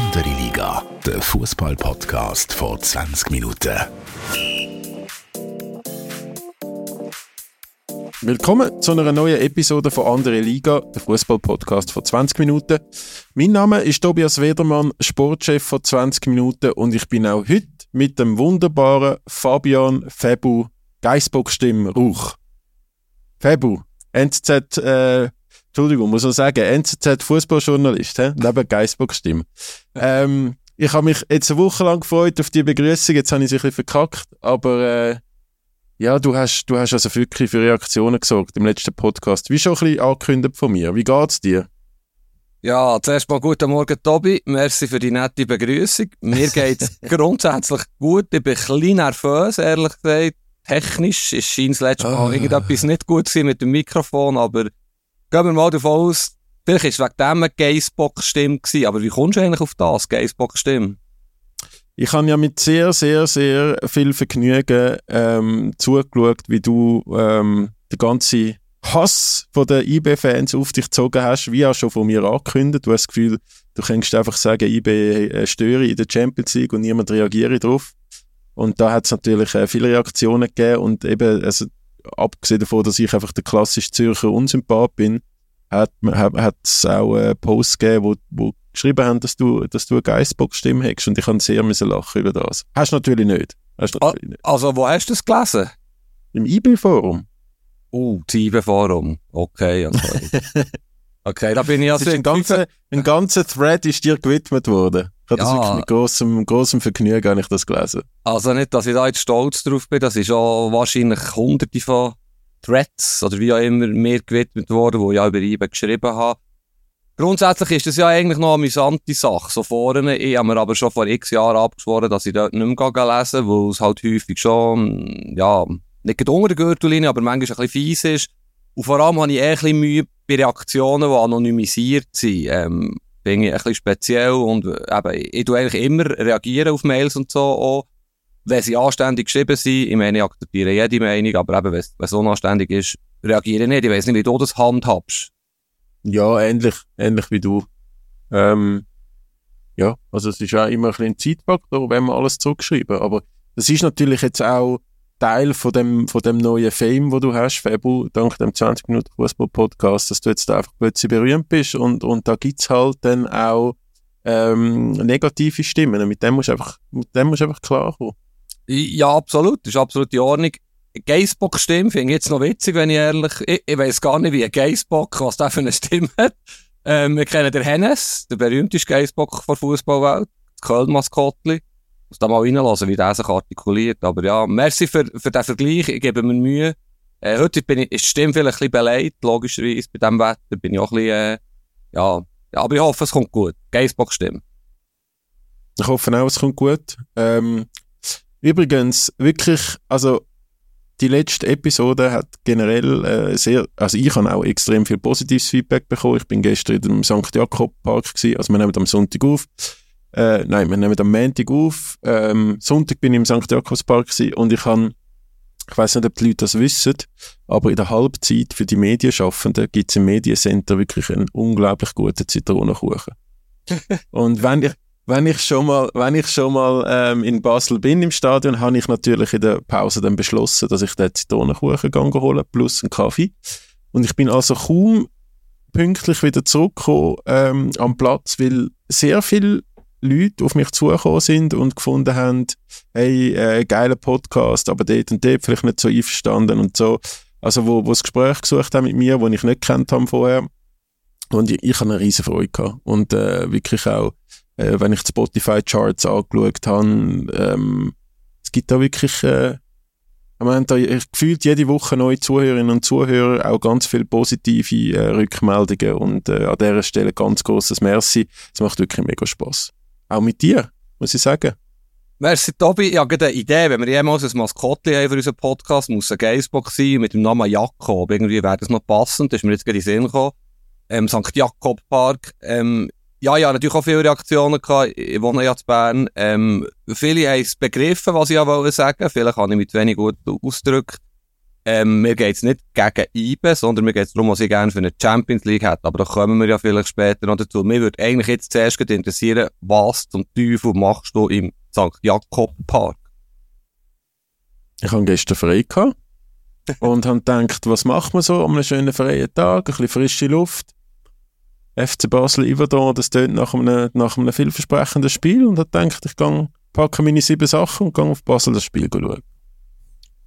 Andere Liga, der Fußball-Podcast vor 20 Minuten. Willkommen zu einer neuen Episode von Andere Liga, der Fußball-Podcast vor 20 Minuten. Mein Name ist Tobias Wedermann, Sportchef von 20 Minuten und ich bin auch heute mit dem wunderbaren Fabian Febu Geissbock-Stimme Rauch. Febu, NZZ, äh, Entschuldigung, muss man sagen, NZZ Fußballjournalist, neben Geissbock-Stimme. Ähm, ich habe mich jetzt eine Woche lang gefreut auf die Begrüßung, jetzt habe ich sie ein bisschen verkackt, aber äh, ja, du hast, du hast also wirklich für Reaktionen gesorgt im letzten Podcast. Wie schon ein bisschen angekündigt von mir. Wie geht's dir? Ja, zuerst mal guten Morgen, Tobi. Merci für die nette Begrüßung. Mir geht's grundsätzlich gut. Ich bin ein bisschen nervös, ehrlich gesagt technisch ist scheint das letzte Mal ah. irgendetwas nicht gut gewesen mit dem Mikrofon, aber gehen wir mal davon aus, vielleicht ist es wegen dem eine Geissbock-Stimme aber wie kommst du eigentlich auf das, Geissbock-Stimme? Ich habe ja mit sehr, sehr, sehr viel Vergnügen ähm, zugeschaut, wie du ähm, den ganzen Hass den IB-Fans auf dich gezogen hast, wie auch schon von mir angekündigt. Du hast das Gefühl, du kannst einfach sagen, IB störe in der Champions League und niemand reagiert darauf. Und da hat es natürlich äh, viele Reaktionen gegeben und eben, also, abgesehen davon, dass ich einfach der klassische Zürcher Unsympath bin, hat es auch äh, Posts gegeben, wo, wo geschrieben haben, dass du, dass du eine Geissbock-Stimme hast und ich habe sehr müssen lachen über das. Hast du natürlich nicht. Hast natürlich nicht. Also, wo hast du das gelesen? Im IB-Forum. Oh, das IB-Forum. Okay, okay. okay, da bin ich also... Ein ganzer, ein ganzer Thread ist dir gewidmet worden. Ich habe ja. das wirklich mit grossem, grossem Vergnügen habe ich das gelesen. Also nicht, dass ich da jetzt stolz drauf bin, das ist auch wahrscheinlich hunderte von Threads oder wie auch immer mir gewidmet worden, die ich auch über eBay geschrieben habe. Grundsätzlich ist das ja eigentlich noch eine amüsante Sache. So vorne, ich habe mir aber schon vor x Jahren abgeschworen, dass ich dort nicht mehr lesen weil es halt häufig schon, ja, nicht unter der Gürtellinie, aber manchmal ein bisschen fies ist. Und vor allem habe ich eh ein bisschen Mühe bei Reaktionen, die anonymisiert sind. Ähm, bin ich ein bisschen speziell und eben, ich tue eigentlich immer reagieren auf Mails und so auch, wenn sie anständig geschrieben sind. Ich meine, ich akzeptiere jede Meinung, aber eben, wenn es unanständig ist, reagiere ich nicht. Ich weiß nicht, wie du das handhabst. Ja, ähnlich, ähnlich wie du. Ähm, ja, also es ist auch immer ein bisschen ein Zeitfaktor, wenn man alles zurückschreiben. Aber das ist natürlich jetzt auch Teil von dem, von dem neuen Fame, wo du hast, Febu, dank dem 20 Minuten Fußball-Podcast, dass du jetzt einfach plötzlich berühmt bist und, und da gibt's halt dann auch ähm, negative Stimmen. Mit dem musst du einfach, mit dem musst du einfach klarkommen. Ja, absolut. Das ist absolut in Ordnung. Geissbock-Stimme finde ich jetzt noch witzig, wenn ich ehrlich, ich, ich weiß gar nicht, wie ein Geissbock, was der für eine Stimme hat. Ähm, wir kennen den Hennes, der berühmteste Geissbock der Fußballwelt, Köln-Maskottli da mal reinlassen, wie der sich artikuliert. Aber ja, merci für, für den Vergleich. Ich gebe mir Mühe. Äh, heute bin ich, ist die Stimme vielleicht ein bisschen beleidigt, logischerweise. Bei diesem Wetter bin ich auch ein bisschen, äh, ja, ja, aber ich hoffe, es kommt gut. Geissbock-Stimme. Ich hoffe auch, es kommt gut. Ähm, übrigens, wirklich, also, die letzte Episode hat generell äh, sehr, also ich habe auch extrem viel positives Feedback bekommen. Ich bin gestern im St. Jakob Park gewesen, also wir nehmen am Sonntag auf. Äh, nein, wir nehmen am Montag auf. Ähm, Sonntag bin ich im St. Jakobspark und ich habe, ich weiß nicht, ob die Leute das wissen, aber in der Halbzeit für die Medienschaffenden gibt es im Mediencenter wirklich einen unglaublich guten Zitronenkuchen. und wenn ich, wenn ich schon mal, wenn ich schon mal ähm, in Basel bin im Stadion, habe ich natürlich in der Pause dann beschlossen, dass ich den Zitronenkuchen holen plus einen Kaffee. Und ich bin also kaum pünktlich wieder zurückgekommen ähm, am Platz, weil sehr viel Leute auf mich zugekommen sind und gefunden haben, hey, äh, geiler Podcast, aber dort und dort vielleicht nicht so einverstanden und so. Also wo, wo das Gespräch gesucht haben mit mir, wo ich nicht kennt haben vorher. Und ich, ich habe eine riesen Freude gehabt. Und äh, wirklich auch, äh, wenn ich die Spotify-Charts angeschaut habe, ähm, es gibt da wirklich, äh, wir haben da gefühlt jede Woche neue Zuhörerinnen und Zuhörer, auch ganz viele positive äh, Rückmeldungen und äh, an dieser Stelle ganz großes Merci. Es macht wirklich mega Spaß. Auch mit dir, muss ich sagen. Merci, Tobi. Ich habe eine Idee. Wenn wir jemals ein Maskottchen haben für unseren Podcast, muss ein Geissbock sein mit dem Namen Jakob. Irgendwie wäre das noch passend. Das ist mir jetzt gerade in den Sinn gekommen. Ähm, St. Jakob Park. Ähm, ja, ja, natürlich auch viele Reaktionen gehabt. Ich wohne ja in Bern. Ähm, viele haben es begriffen, was ich ja wollte sagen. Vielleicht habe ich mit wenig gut ausgedrückt. Ähm, mir geht's nicht gegen IBE, sondern mir geht's darum, was ich gerne für eine Champions League hätte. Aber da kommen wir ja vielleicht später noch dazu. Mir würde eigentlich jetzt zuerst interessieren, was zum Teufel machst du im St. Jakob Park? Ich habe gestern frei gehabt und habe gedacht, was macht man so an einem schönen freien Tag, ein bisschen frische Luft. FC Basel Iverdon, das tönt nach einem, nach einem vielversprechenden Spiel und habe gedacht, ich packe meine sieben Sachen und gehe auf Basel das Spiel schauen.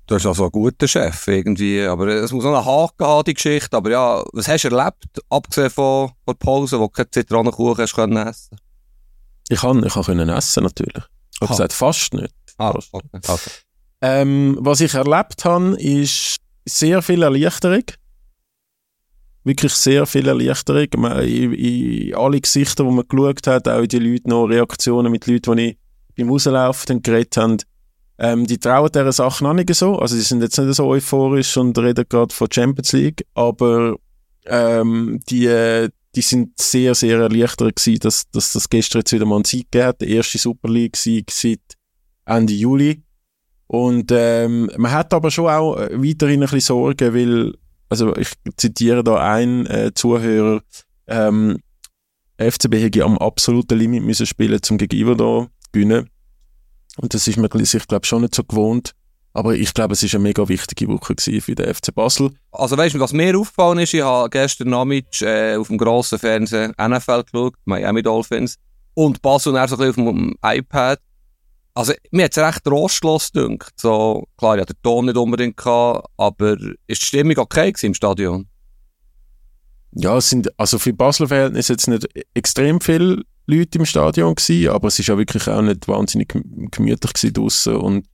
Du bist also ein guter Chef irgendwie, aber es muss noch einen Haken haben, die Geschichte. Aber ja, was hast du erlebt, abgesehen von, von der Pause, wo du keine Zitronenkuchen hast können essen Ich kann, ich kann können essen natürlich. Ich habe gesagt, fast nicht. Ah, okay. Also. Ähm, was ich erlebt habe, ist sehr viel Erleichterung. Wirklich sehr viel Erleichterung. Man, in, in alle Gesichter, die man geschaut hat, auch in die Leute noch Reaktionen mit Leuten, die ich beim Rauslaufen geredet habe, ähm, die trauen dieser Sache noch nicht so. Also, die sind jetzt nicht so euphorisch und reden gerade von Champions League, aber ähm, die, die sind sehr, sehr erleichtert gewesen, dass, dass das gestern jetzt wieder mal einen Sieg gegeben hat. Der erste Super League-Sieg seit Ende Juli. Und ähm, man hat aber schon auch weiterhin ein bisschen Sorgen, weil, also ich zitiere da einen äh, Zuhörer, ähm, FCB hätte am absoluten Limit müssen spielen, zum Gegenüber da gewinnen. Und das ist man sich, glaube schon nicht so gewohnt. Aber ich glaube, es ist eine mega wichtige Woche für den FC Basel. Also weißt du, was mir aufgefallen ist, ich habe gestern Nachmittag äh, auf dem grossen Fernsehen NFL geschaut, Miami Dolphins, und Basel dann so ein bisschen auf dem iPad. Also, mir hat es recht rostlos gedünkt. So, klar, ich hatte den Ton nicht unbedingt gehabt, aber ist die Stimmung okay im Stadion? Ja, es sind, also für Basel-Verhältnisse jetzt nicht extrem viele Leute im Stadion gewesen, aber es ist ja wirklich auch nicht wahnsinnig gemütlich gewesen draussen und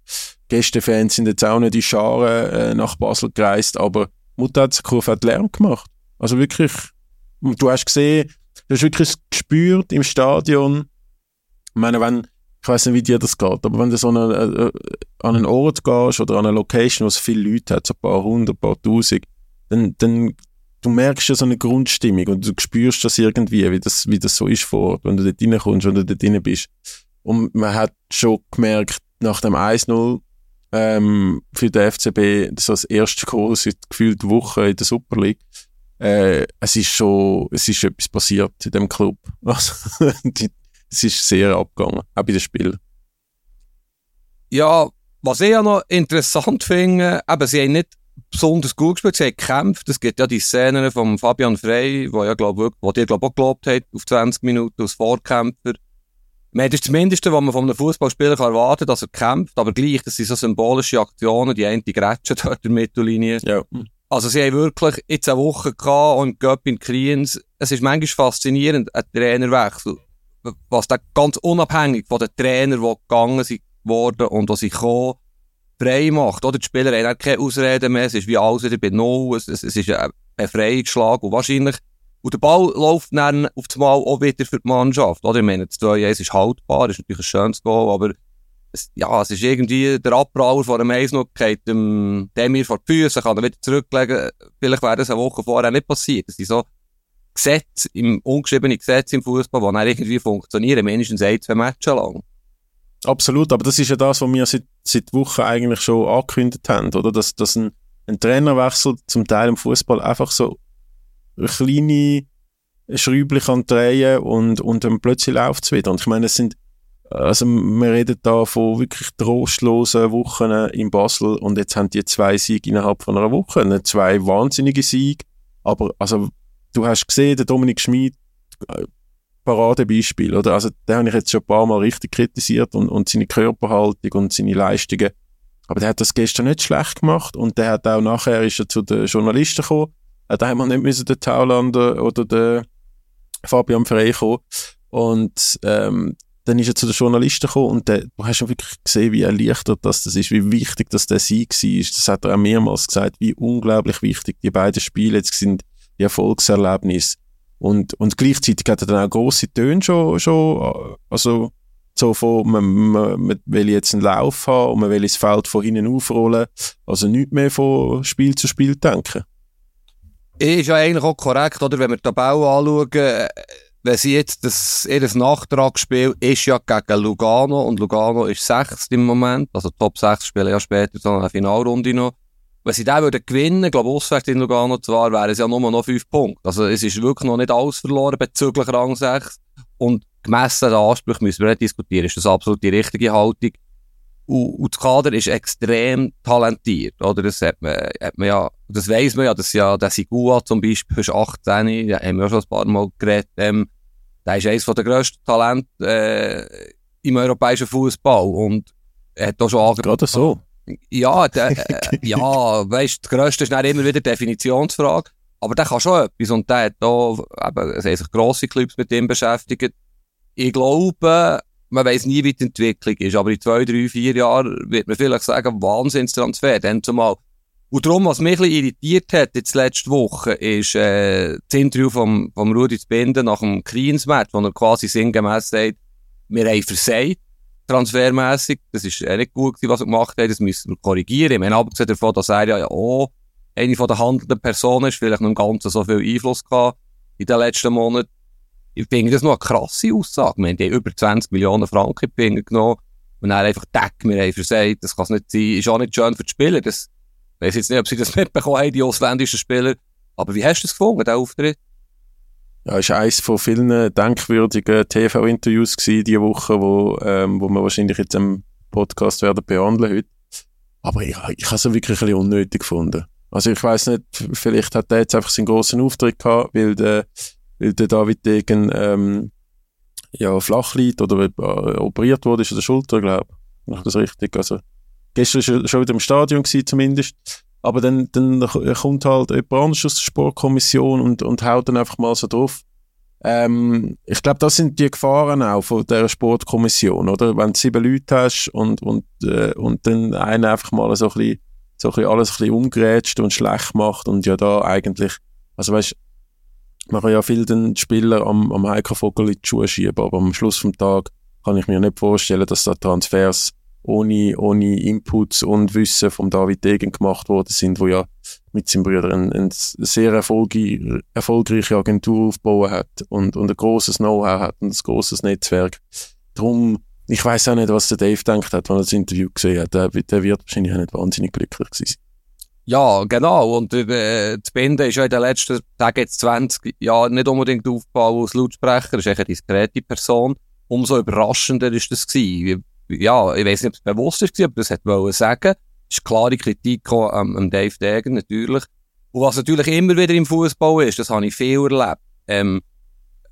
Gästefans sind jetzt auch nicht in Scharen äh, nach Basel gereist, aber Mutter hat Kurve hat Lärm gemacht. Also wirklich, du hast gesehen, du hast wirklich gespürt im Stadion, ich meine, wenn ich weiß nicht, wie dir das geht, aber wenn du so eine, äh, an einen Ort gehst oder an eine Location, wo es viele Leute hat, so ein paar hundert, ein paar tausend, dann, dann du merkst ja so eine Grundstimmung und du spürst das irgendwie, wie das, wie das so ist vor Ort, wenn du dort reinkommst, wenn du dort drin bist. Und man hat schon gemerkt, nach dem 1-0 ähm, für den FCB, das das erste Goal seit gefühlt Wochen in der Super League, äh, es ist schon, es ist etwas passiert in dem Club. Also, die, es ist sehr abgegangen, auch bei den Spielen. Ja, was ich ja noch interessant finde, eben, sie haben nicht besonders gut gespielt, sie haben gekämpft. Es gibt ja die Szenen von Fabian Frey, wo ja, glaub, wirklich, wo die, glaub, auch gelobt hat, auf 20 Minuten als Vorkämpfer. Man hat das Mindeste, was man von einem Fußballspieler erwarten kann, dass er kämpft, aber gleich, das sind so symbolische Aktionen, die eine Grätsche dort in der Mittellinie. Ja. Also sie haben wirklich jetzt eine Woche gehabt und Göpp in Kriens. Es ist manchmal faszinierend, ein Trainerwechsel was da ganz unabhängig von den Trainern, die gegangen sind worden und die sie kommen, frei macht. Oder die Spieler haben keine Ausreden mehr, es ist wie alles wieder bei Null, es, es, es ist ein Befreiungsschlag und wahrscheinlich, und der Ball läuft dann auf das Mal auch wieder für die Mannschaft. Oder? Ich meine, das 2-1 ist haltbar, ist natürlich ein schönes Goal, aber es, ja, es ist irgendwie der Abbrauer von einem Eis noch geht dem Demir vor die Füße, kann er wieder zurücklegen. Vielleicht wäre das eine Woche vorher nicht passiert. Das sind so Gesetz, im ungeschriebenen Gesetz im Fußball, die dann irgendwie funktionieren, mindestens ein, zwei Matches lang. Absolut, aber das ist ja das, was wir seit, seit Wochen eigentlich schon angekündigt haben, oder? Dass, dass ein, ein Trainerwechsel zum Teil im Fußball einfach so kleine Schräubchen kann drehen und, und dann plötzlich läuft es wieder. Und ich meine, es sind, also wir reden da von wirklich trostlosen Wochen in Basel und jetzt haben die zwei Siege innerhalb von einer Woche, zwei wahnsinnige Siege, aber also du hast gesehen, der Dominik Schmid, äh, Paradebeispiel, oder? Also, den habe ich jetzt schon ein paar Mal richtig kritisiert und, und seine Körperhaltung und seine Leistungen. Aber der hat das gestern nicht schlecht gemacht und der hat auch nachher ist er zu den Journalisten gekommen. Äh, da haben wir nicht müssen den Taulander oder den Fabian Frey kommen. Und, ähm, dann ist er zu den Journalisten gekommen und der, du hast schon wirklich gesehen, wie erleichtert das, das ist, wie wichtig dass der Sieg war. Das hat er auch mehrmals gesagt, wie unglaublich wichtig die beiden Spiele jetzt sind die Erfolgserlebnis. Und, und gleichzeitig hat er dann auch grosse Töne schon, schon also so von, man, man, man will jetzt einen Lauf haben und man will das Feld von hinten aufrollen. Also nicht mehr von Spiel zu Spiel denken. Ist ja eigentlich auch korrekt, oder? Wenn wir den Bau anschauen, wenn sie jetzt das, ihr Nachtragsspiel ist ja gegen Lugano und Lugano ist sechst im Moment, also Top 6 spielen ja später so eine Finalrunde noch. Wenn sie den würden gewinnen, glaube ich, auswärts in Lugano zwar, wären es ja nur noch fünf Punkte. Also es ist wirklich noch nicht alles verloren bezüglich Rang 6. Und gemessen an Ansprüchen müssen wir nicht diskutieren. Ist das absolut die richtige Haltung? Und, und das Kader ist extrem talentiert, oder? Das hat man, hat man ja, das weiss man ja, dass ja, der Sigua zum Beispiel ist 18, da haben wir ja schon ein paar Mal geredet, ähm, der ist eines der grössten Talente, äh, im europäischen Fußball und er hat auch schon angeboten. Gerade so? Ja, der, äh, ja, weißt, das Grösste ist dann immer wieder Definitionsfrage. Aber der kann schon etwas und der hat da, eben, es haben sich grosse Clubs mit ihm beschäftigt. Ich glaube, man weiß nie, wie die Entwicklung ist, aber in zwei, drei, vier Jahren wird man vielleicht sagen, Wahnsinnstransfer, dann zumal. Und darum, was mich ein bisschen irritiert hat, jetzt letzte Woche, ist, äh, das Interview vom, vom Rudi Zbinden nach dem Queens-Match, wo er quasi sinngemäß sagt, wir haben versagt, transfermässig. Das ist äh, nicht gut was er gemacht hat, das müssen wir korrigieren. Wir haben abgesehen davon, dass er ja auch eine von der handelnden Personen ist, vielleicht noch im Ganzen so viel Einfluss gehabt in den letzten Monaten ich finde das noch eine krasse Aussage. Wir haben die über 20 Millionen Franken in die Finger genommen und dann einfach Deck, wir haben versagt, das kann es nicht sein, ist auch nicht schön für die Spieler. Das, ich weiss jetzt nicht, ob sie das mitbekommen haben, die ausländischen Spieler. Aber wie hast du das gefunden, der Auftritt? Ja, war eines von vielen denkwürdigen TV-Interviews diese Woche, wo, ähm, wo wir wahrscheinlich jetzt im Podcast werden behandeln heute. Aber ich, ich habe es wirklich ein bisschen unnötig gefunden. Also ich weiß nicht, vielleicht hat er jetzt einfach seinen grossen Auftritt gehabt, weil der weil der David Degen ähm, ja, flach liegt oder äh, operiert wurde, ist an der Schulter, glaube ich. Ist das richtig? Also, gestern war schon wieder im Stadion gewesen, zumindest. Aber dann, dann kommt halt jemand anderes aus der Sportkommission und, und haut dann einfach mal so drauf. Ähm, ich glaube, das sind die Gefahren auch von der Sportkommission, oder? Wenn du sieben Leute hast und, und, äh, und dann einer einfach mal so ein bisschen, so ein bisschen alles ein bisschen umgrätscht und schlecht macht und ja da eigentlich, also weißt kann ja viel den Spieler am, am Heiko Vogel in die Schuhe schieben, aber am Schluss vom Tag kann ich mir nicht vorstellen, dass da Transfers ohne, ohne Inputs und Wissen vom David Degen gemacht worden sind, wo ja mit seinem Bruder eine ein sehr erfolgreich, erfolgreiche Agentur aufgebaut hat und, und ein großes Know-how hat und ein großes Netzwerk. Darum, ich weiß auch nicht, was der Dave denkt hat, wenn er das Interview gesehen hat. Der, der wird wahrscheinlich auch nicht wahnsinnig glücklich sein. Ja, genau. Und äh, das Binden ist ja in den letzten, Tagen jetzt 20 Jahren nicht unbedingt aufgebaut als Lautsprecher. Ist eine diskrete Person. Umso überraschender ist das gewesen. Ja, ich weiß nicht, ob es bewusst ist, aber das hätte wollen sagen. Es ist klare Kritik am, am Dave Degen, natürlich. Und was natürlich immer wieder im Fußball ist, das habe ich viel erlebt, ähm,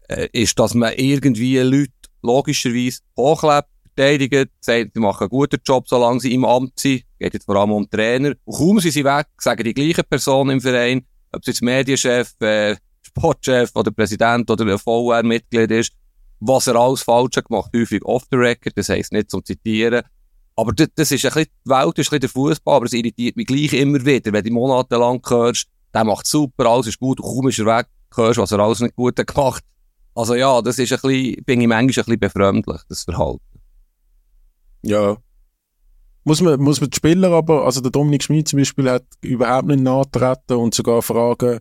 äh, ist, dass man irgendwie Leute logischerweise hochlebt, verteidigt, sagt, die machen einen guten Job, solange sie im Amt sind. Geht jetzt vor allem um Trainer. Und kaum sind sie weg, sagen die gleichen Personen im Verein, ob es jetzt Medienchef, äh, Sportchef oder Präsident oder ein VR-Mitglied ist, was er alles falsch gemacht, häufig off the record, das heisst nicht zum Zitieren. Aber das, das ist ein bisschen, die Welt ist ein bisschen der Fußball, aber es irritiert mich gleich immer wieder, wenn du monatelang hörst, der macht super, alles ist gut, kaum ist er weg, hörst, was er alles nicht gut hat gemacht. Also ja, das ist ein bisschen, bin ich manchmal ein bisschen befremdlich, das Verhalten. Ja. Muss man, muss man die Spieler aber, also der Dominik Schmid zum Beispiel hat überhaupt nicht nachtreten und sogar Fragen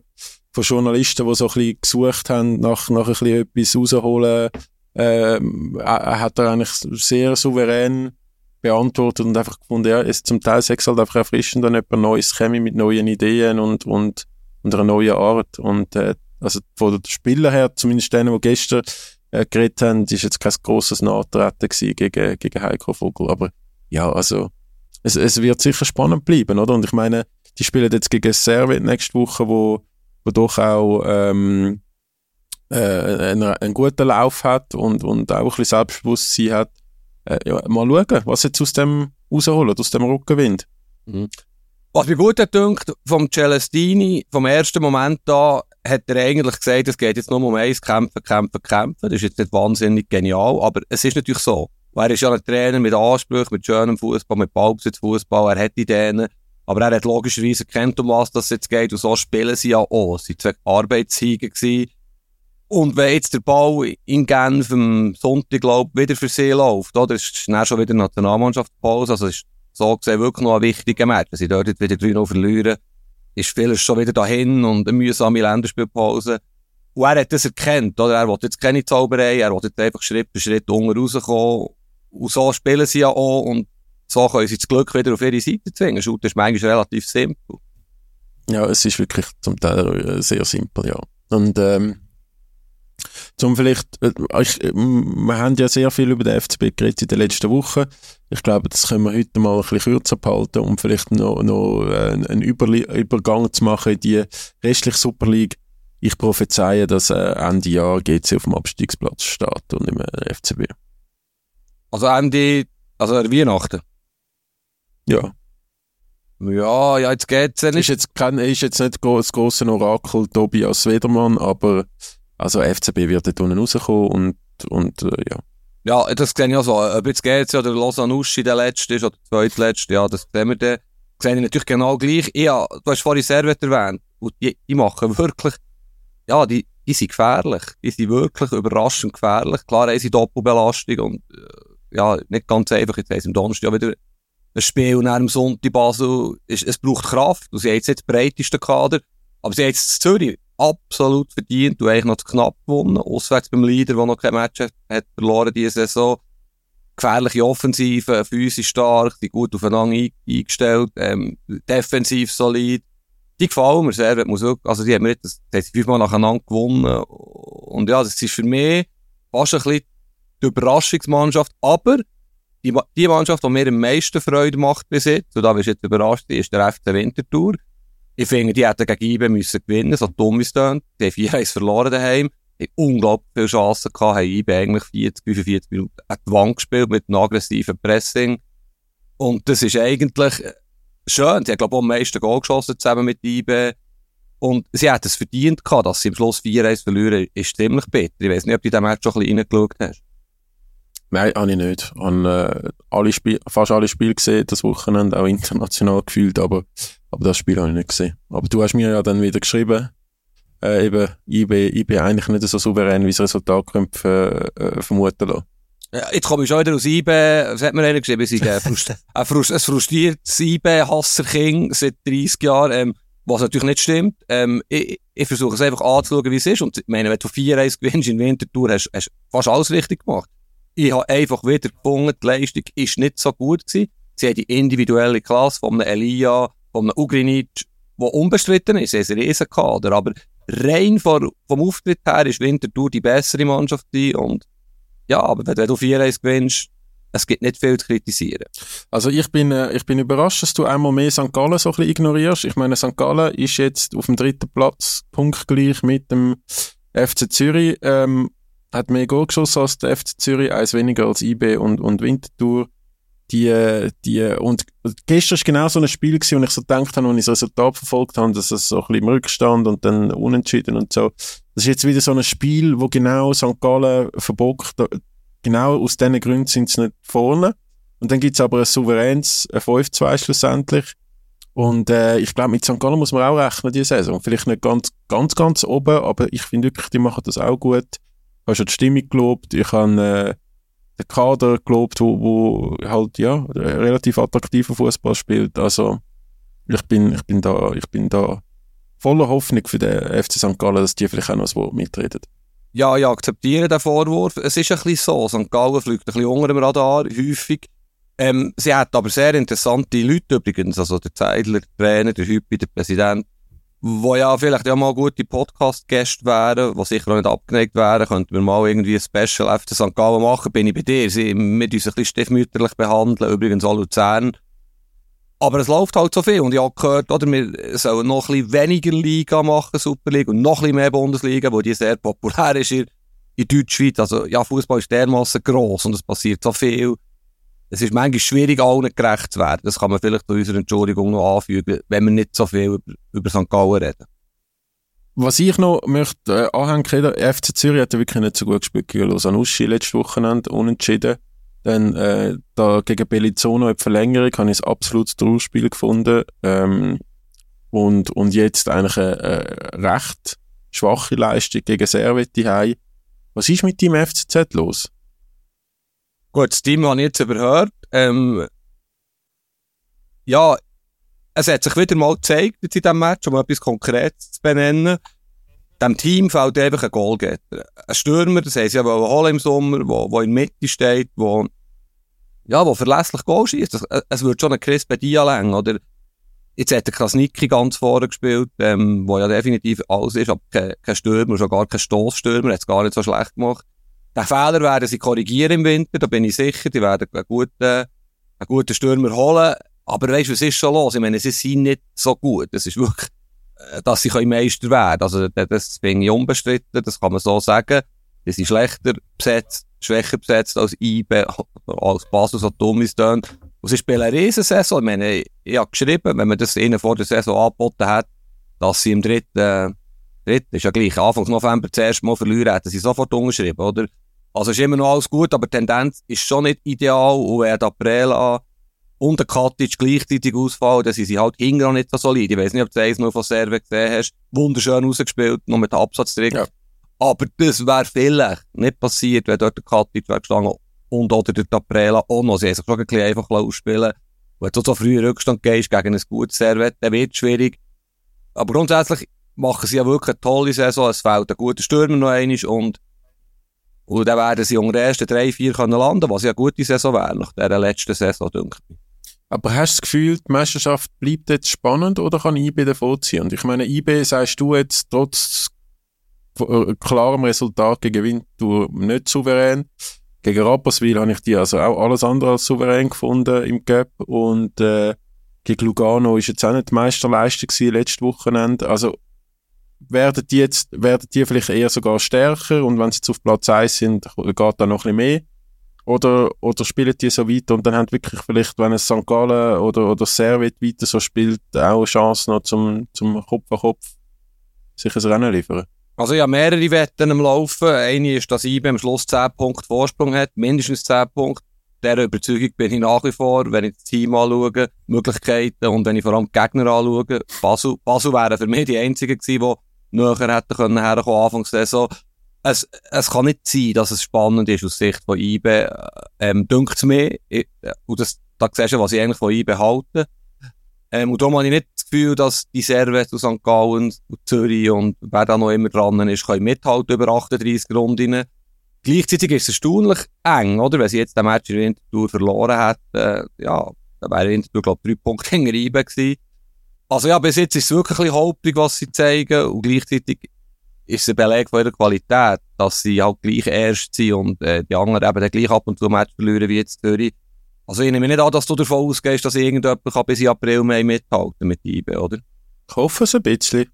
von Journalisten, die so ein bisschen gesucht haben, nach, nach ein bisschen etwas rausholen, äh, hat er eigentlich sehr souverän beantwortet und einfach gefunden, ja, es zum Teil sechs halt einfach erfrischend, wenn jemand Neues käme mit neuen Ideen und, und, und einer neuen Art. Und, äh, also von den Spielern her, zumindest denen, die gestern äh, geredet haben, ist jetzt kein grosses Nachtreten gegen, gegen Heiko Vogel. Aber ja, also es, es wird sicher spannend bleiben, oder? Und ich meine, die spielen jetzt gegen Servet nächste Woche, wo, wo doch auch ähm, äh, einen, einen guten Lauf hat und, und auch ein bisschen Selbstbewusstsein hat. Äh, ja, mal schauen, was jetzt aus dem rausholen, aus dem Rückenwind. Mhm. Was mir gut hat gedacht, vom Celestini, vom ersten Moment da, hat er eigentlich gesagt, es geht jetzt nur um eins, kämpfen, kämpfen, kämpfen. Das ist jetzt nicht wahnsinnig genial, aber es ist natürlich so. Er ist ja ein Trainer mit Ansprüchen, mit schönem Fußball, mit Ballbesitzfußball, er hat Ideen, aber er hat logischerweise erkannt, um was das jetzt geht und so spielen sie ja auch. Es waren zwei Arbeitssiege gewesen. Und wenn jetzt der Ball in Genf am Sonntag, glaube wieder für sie läuft, oder? Ist dann schon wieder Nationalmannschaftspause, also ist so gesehen wirklich noch ein wichtiger Match. Wenn sie dort wieder 3-0 verlieren, ist vieles schon wieder dahin und eine mühsame Länderspielpause. Und er hat das erkannt, oder? Er will jetzt keine Zauberei, er will jetzt einfach Schritt für Schritt unten rauskommen. Und so spielen sie ja auch. Und so können sie das Glück wieder auf ihre Seite zwingen. Shooten ist manchmal relativ simpel. Ja, es ist wirklich zum Teil äh, sehr simpel, ja. Und ähm, zum vielleicht, äh, ich, äh, wir haben ja sehr viel über den FCB geredet in den letzten Wochen. Ich glaube, das können wir heute mal ein bisschen kürzer behalten, um vielleicht noch, noch einen Überli Übergang zu machen in die restliche Super League. Ich prophezeie, dass äh, Ende Jahr GC auf dem Abstiegsplatz steht und im FCB. Also Ende, also Weihnachten? Ja. Ja, ja, jetzt geht's ja Ist nicht. jetzt, kein, ist jetzt nicht das grosse Orakel Tobias Wedermann, aber also FCB wird dort unten rauskommen und, und äh, ja. Ja, das sehe ich auch so. Ob jetzt geht's ja der Losanuschi der letzte ist oder der zweitletzte, ja, das sehen wir dann. Sehe ich natürlich genau gleich. Ja, du hast vorhin Servet erwähnt. Und die, die machen wirklich, ja, die, die sind gefährlich. Die sind wirklich überraschend gefährlich. Klar haben sie Doppelbelastung und, äh, ja, nicht ganz einfach. Jetzt haben sie am Donnerstag ja wieder ein Spiel und dann am Sonntag Basel. Es, es braucht Kraft. Und sie haben jetzt nicht den breitesten Kader. Aber sie haben jetzt Zürich absolut verdient und eigentlich noch zu knapp gewonnen. Auswärts beim Leader, der noch kein Match hat, verloren diese Saison. Gefährliche Offensive, physisch stark, die gut aufeinander ein, eingestellt, ähm, defensiv solid. Die gefallen mir sehr, muss wirklich, also die haben mir das, sie fünfmal nacheinander gewonnen. Und ja, das ist für mich fast ein bisschen die Überraschungsmannschaft, aber die, die Mannschaft, die mir am meisten Freude macht bis jetzt, und da wirst du jetzt überrascht, ist der FC Winterthur. Ich finde, die hätten gegen IBE müssen gewinnen, so dumm es tönt. Die haben 4-1 verloren daheim. Die unglaublich viele Chancen gehabt, haben IBE eigentlich 40, 45 Minuten an die Wand gespielt mit einem aggressiven Pressing. Und das ist eigentlich äh, schön. Die haben, glaube ich, am meisten Goal geschossen zusammen mit IBE. Und sie hätten es verdient gehabt, dass sie am Schluss 4-1 verlieren, ist ziemlich bitter. Ich weiß nicht, ob du in diesem Match schon ein bisschen reingeschaut hast. Nein, habe ich nicht. Ich habe äh, alle Spiel, fast alle Spiele gesehen, das Wochenende, auch international gefühlt, aber, aber das Spiel habe ich nicht gesehen. Aber du hast mir ja dann wieder geschrieben, äh, eben, ich bin, ich bin eigentlich nicht so souverän, wie das Resultat könnte äh, äh, vermuten lassen. Ja, jetzt komme ich schon wieder aus IBE. Was hat mir einer geschrieben? Ich sei ein, frust ein, frust ein frustriertes IBE-Hasser-King seit 30 Jahren, ähm, was natürlich nicht stimmt. Ähm, ich, ich versuche es einfach anzuschauen, wie es ist. Und ich meine, wenn du 4-1 gewinnst in Winterthur, hast du fast alles richtig gemacht. Ich habe einfach wieder gefunden, die Leistung ist nicht so gut gewesen. Sie haben die individuelle Klasse von einem Elia, von einem Ugrinic, der unbestritten ist. Sie haben einen riesen Kader. Aber rein vor, vom Auftritt her ist Winterthur die bessere Mannschaft. Und ja, aber wenn, wenn du 4-1 gewinnst, es gibt nicht viel zu kritisieren. Also ich bin, äh, ich bin überrascht, dass du einmal mehr St. Gallen so ein bisschen ignorierst. Ich meine, St. Gallen ist jetzt auf dem dritten Platz, punktgleich mit dem FC Zürich, ähm, hat mehr Goal geschossen als der FC Zürich, eins weniger als IB und, und Winterthur. Die, die, und gestern war genau so ein Spiel gewesen, wo ich so gedacht habe, als ich das Resultat verfolgt habe, dass es so ein bisschen im Rückstand und dann unentschieden und so. Das ist jetzt wieder so ein Spiel, wo genau St. Gallen verbockt, genau aus diesen Gründen sind sie nicht vorne. Und dann gibt's aber ein souveränes ein 5-2 schlussendlich. Und äh, ich glaube, mit St. Gallen muss man auch rechnen, diese Saison. Vielleicht nicht ganz, ganz, ganz oben, aber ich finde wirklich, die machen das auch gut. Schon die Stimmung gelobt, ich habe äh, den Kader gelobt, wo, wo halt, ja, relativ attraktiver Fußball spielt. Also, ich bin, ich bin da, ich bin da voller Hoffnung für den FC St. Gallen, dass die vielleicht auch noch Wort mitreden. Ja, ich akzeptiere den Vorwurf. Es ist ein bisschen so. St. Gallen fliegt ein bisschen unter dem Radar, häufig. Ähm, sie hat aber sehr interessante Leute übrigens, also der Zeidler, der Trainer, der Hüppi, der Präsident, wo ja vielleicht ja mal gute Podcast-Gäste wären, die sicher auch nicht abgeneigt wären, könnten wir mal irgendwie ein Special FC St. Gallen machen, bin ich bei dir. Sie, wir uns ein bisschen stiefmütterlich behandeln, übrigens auch Luzern. Aber es läuft halt so viel. Und ich habe gehört, oder, wir sollen noch ein bisschen weniger Liga machen, Superliga, und noch ein bisschen mehr Bundesliga, wo die sehr populär ist in, in Deutschschweiz. Also, ja, Fußball ist dermaßen gross und es passiert so viel. Es ist manchmal schwierig, allen gerecht zu werden. Das kann man vielleicht zu unserer Entschuldigung noch anfügen, wenn wir nicht so viel über, St. Gallen reden. Was ich noch möchte äh, anhängen, der FC Zürich hat ja wirklich nicht so gut gespielt gegen Lausanne-Uschi letztes Wochenende, unentschieden. Dann äh, da gegen Bellizono in Verlängerung habe ich ein absolutes Trauerspiel gefunden. Ähm, und, und jetzt eigentlich eine, eine recht schwache Leistung gegen Servette heim. Was ist mit deinem FCZ los? Gut, das Team habe ich jetzt überhört. Ähm, ja, es hat sich wieder mal gezeigt jetzt in diesem Match, um etwas Konkretes zu benennen. Dem Team fällt einfach ein Goalgetter. Ein Stürmer, das heisst ja, der holen im Sommer, wo, wo in der Mitte steht, wo, ja, der verlässlich Goal schießt. Es, es wird schon ein Chris Bedia lang, oder? Jetzt hat der Krasnicki ganz vorne gespielt, ähm, wo ja definitiv alles ist, aber kein, kein Stürmer, schon gar kein Stoßstürmer, hat es gar nicht so schlecht gemacht. Den Fehler werden sie korrigieren im Winter, da bin ich sicher, die werden einen guten, einen guten Stürmer holen. Aber weißt du, was ist schon los? Ich meine, sie sind nicht so gut. Es ist wirklich, äh, dass sie Meister werden Also, das bin ich unbestritten, das kann man so sagen. Sie sind schlechter besetzt, schwächer besetzt als IBE, als Basel so dumm ist. Und sie spielen eine Riesensaison. Ich meine, ich habe geschrieben, wenn man das ihnen vor der Saison angeboten hat, dass sie im dritten, dritten ist ja gleich, Anfang November zuerst mal verlieren, hätten sie sofort unterschrieben, oder? Also ist immer noch alles gut, aber die Tendenz ist schon nicht ideal. Und wenn der April und der Katic gleichzeitig ausfallen, dann sind sie halt hinten nicht so solid. Ich weiß nicht, ob du das 1 von Serve gesehen hast. Wunderschön rausgespielt, noch mit Absatzdruck. Ja. Aber das wäre vielleicht nicht passiert, wenn dort der Katic wäre gestanden und oder der Taprela auch noch. Sie haben sich schon ein bisschen einfach ausspielen Wenn du so früh in Rückstand gehst gegen ein gutes Servet, dann wird es schwierig. Aber grundsätzlich machen sie ja wirklich eine tolle Saison. Es fehlt ein guter Stürmer noch einmal und, und dann werden sie unter den ersten drei, vier können landen, was ja eine gute Saison wäre, nach dieser letzten Saison, denke ich. Aber hast du das Gefühl, die Meisterschaft bleibt jetzt spannend oder kann IB davor ziehen? Und ich meine, IB sagst du jetzt trotz klarem Resultat gegen du nicht souverän. Gegen Rapperswil habe ich die also auch alles andere als souverän gefunden im Cup und äh, gegen Lugano ist jetzt auch nicht die Meisterleistung gewesen, letztes Wochenende. Also werden die jetzt, werden die vielleicht eher sogar stärker und wenn sie jetzt auf Platz 1 sind, geht da noch ein bisschen mehr? Oder, oder spielen die so weiter und dann haben wirklich vielleicht, wenn es St. Gallen oder, oder Servet weiter so spielt, auch eine Chance noch zum, zum Kopf an Kopf sich ein Rennen liefern? Also habe mehrere Wetten am Laufen. Eine ist, dass IBE am Schluss 10 Punkte Vorsprung hat, mindestens 10 Punkte. Der Überzeugung bin ich nach wie vor, wenn ich das Team anschaue, Möglichkeiten und wenn ich vor allem die Gegner anschaue. Basel, Basel wären für mich die einzigen gewesen, die näher hätten können herkommen, Anfangs Saison. Es, es kann nicht sein, dass es spannend ist aus Sicht von IBE. Ähm, dünkt mir, ich, und das, da siehst du, was ich eigentlich von IBE halte. Ähm, und darum habe ich nicht das Gefühl, dass die Servet aus St. Gallen und Zürich und wer da noch immer dran ist, können mithalten über 38 Runden. Gleichzeitig ist es erstaunlich eng, oder? Wenn sie jetzt den Match in der Wintertour verloren hätten, ja, dann wäre Wintertour, glaube ich, drei Punkte hinter IBE gewesen. Also ja, bis jetzt ist es wirklich ein bisschen holprig, was sie zeigen und gleichzeitig ist es ein Beleg von ihrer Qualität, dass sie halt gleich erst sind und äh, die anderen eben dann gleich ab und zu Match verlieren wie jetzt Zürich. Also ich nehme nicht an, dass du davon ausgehst, dass irgendjemand kann bis in April, Mai mithalten mit IBE, oder? Ich hoffe es ein bisschen.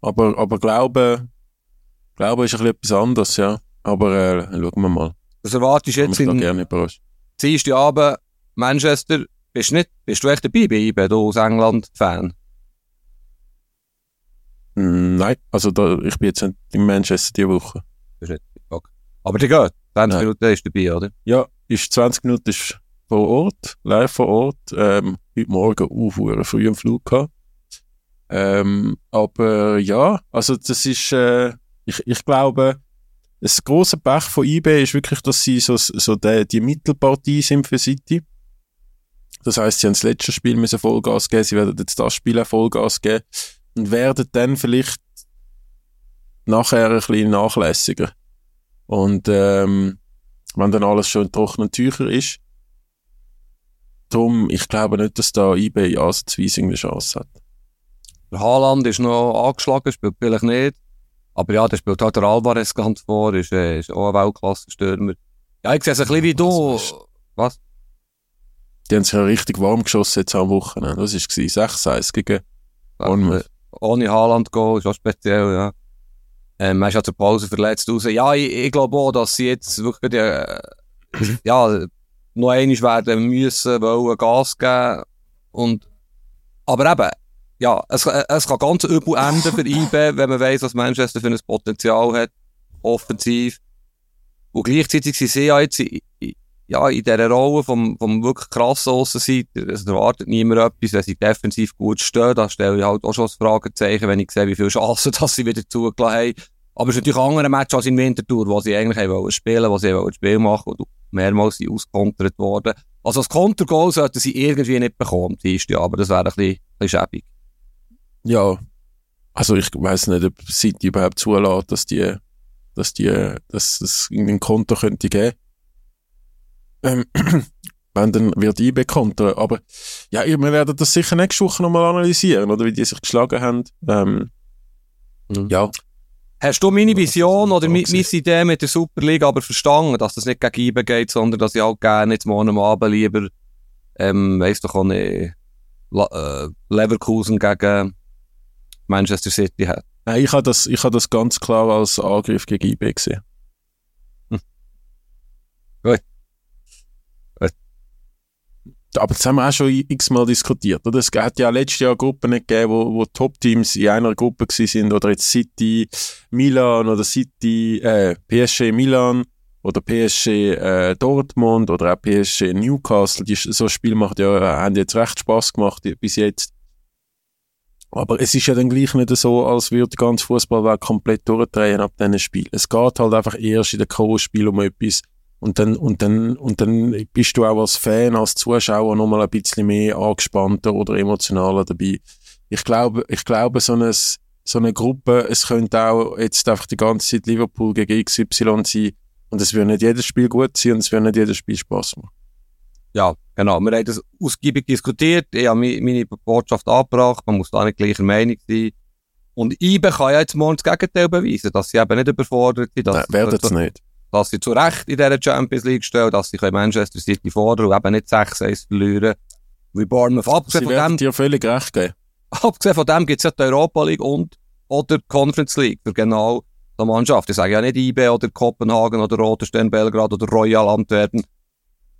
Aber, aber Glauben, Glauben ist ein bisschen etwas anderes, ja. Aber äh, schauen wir mal. Was erwartest du jetzt in... gerne überrascht. Ziehst du Abend Manchester, bist du nicht, bist du echt dabei bei IBE, du als England-Fan? Mm, nein, also da, ich bin jetzt nicht in Manchester diese Woche. Das ist nicht, okay. Aber die geht, 20 Minuten ist dabei, oder? Ja, ist 20 Minuten ist vor Ort, live vor Ort. Ähm, heute Morgen uh, früh am Flug gehabt. Ähm, aber ja, also das ist, äh, ich, ich glaube, das große Pech von eBay ist wirklich, dass sie so, so die, die Mittelpartie sind für City. Das heißt, sie haben das letzte Spiel müssen Vollgas geben, sie werden jetzt das Spiel auch Vollgas geben und werden dann vielleicht nachher ein bisschen nachlässiger. Und ähm, wenn dann alles schon in trockenen Tüchern ist. Darum, ich glaube nicht, dass da eBay ansatzweise eine Chance hat. Der Haaland ist noch angeschlagen, spielt vielleicht nicht. Aber ja, der spielt halt der Alvarez ganz vor, ist, äh, ist auch ein Weltklasse-Stürmer. Ja, ich sehe es ein bisschen wie du. Was? Die haben sich ja richtig warm geschossen jetzt am Wochenende. Was war es? 6-1 gegen Bournemouth. Ohne Haaland-Goal, ist auch speziell, ja. Ähm, er ist ja zur Pause verletzt raus. Ja, ich, ich glaube auch, dass sie jetzt wirklich äh, ja, noch einmal werden müssen, wollen Gas geben. Und, aber eben, ja, es, es kann ganz übel enden für IB, wenn man weiss, was Manchester für ein Potenzial hat, offensiv. Und gleichzeitig sind sie ja jetzt ja, in dieser Rolle vom, vom wirklich krassen Aussenseiter. Es erwartet niemand etwas, wenn sie defensiv gut stehen. Da stelle ich halt auch schon das Fragezeichen, wenn ich sehe, wie viele Chancen dass sie wieder zugelassen haben. Aber es ist natürlich ein anderer Match als in Winterthur, wo sie eigentlich wollen spielen, wo sie ein Spiel machen und mehrmals sind auskontert worden. Also das Kontergoal sollten sie irgendwie nicht bekommen, ja, aber das wäre ein bisschen, bisschen schäbig. Ja, also ich weiß nicht, ob City überhaupt zulässt, dass die, dass die, dass es irgendein Konto könnte geben. Ähm, wenn dann wird IB kontern. Aber ja, wir werden das sicher nächste Woche nochmal analysieren, oder wie die sich geschlagen haben. Ähm, Mhm. Ja, Hast du meine Vision oder meine Idee mit der Superliga aber verstanden, dass das nicht gegen IBE geht, sondern dass ich auch gerne jetzt morgen am Abend lieber, ähm, weiss doch auch nicht, La äh, Leverkusen gegen Manchester City hat. Nein, ich habe das, ich habe das ganz klar als Angriff gegen IB gesehen. Aber das haben wir auch schon x-mal diskutiert. Oder? Es hat ja letztes Jahr Gruppen nicht gegeben, wo, wo Top-Teams in einer Gruppe sind, oder jetzt City Milan oder City äh, PSG Milan oder PSG äh, Dortmund oder auch PSG Newcastle. Die, so ein Spiel macht ja, äh, haben jetzt recht Spaß gemacht bis jetzt. Aber es ist ja dann gleich nicht so, als würde die ganze Fußballwelt komplett durchdrehen ab diesen Spielen. Es geht halt einfach erst in den K.O.-Spiel um etwas. Und dann, und dann, und dann bist du auch als Fan, als Zuschauer nochmal ein bisschen mehr angespannter oder emotionaler dabei. Ich glaube, ich glaube, so eine, so eine Gruppe, es könnte auch jetzt einfach die ganze Zeit Liverpool gegen XY sein. Und es wird nicht jedes Spiel gut sein und es wird nicht jedes Spiel Spaß machen. Ja, genau. Wir haben das ausgiebig diskutiert. Ich habe meine Botschaft angebracht. Man muss da nicht gleicher Meinung sein. Und IBE kann ja jetzt morgen das Gegenteil beweisen, dass sie eben nicht überfordert sind, dass, Nein, werden es nicht. Dass sie zu Recht in dieser Champions League stehen, dass sie Manchester City fordern und eben nicht 6-1 verlieren. Wie Bournemouth. Sie Abgesehen von werden dem, dir völlig recht geben. abgesehen von dem gibt es ja die Europa League und oder die Conference League für genau die Mannschaft. Ich sage ja nicht IB oder Kopenhagen oder Roter Stern Belgrad oder Royal Antwerpen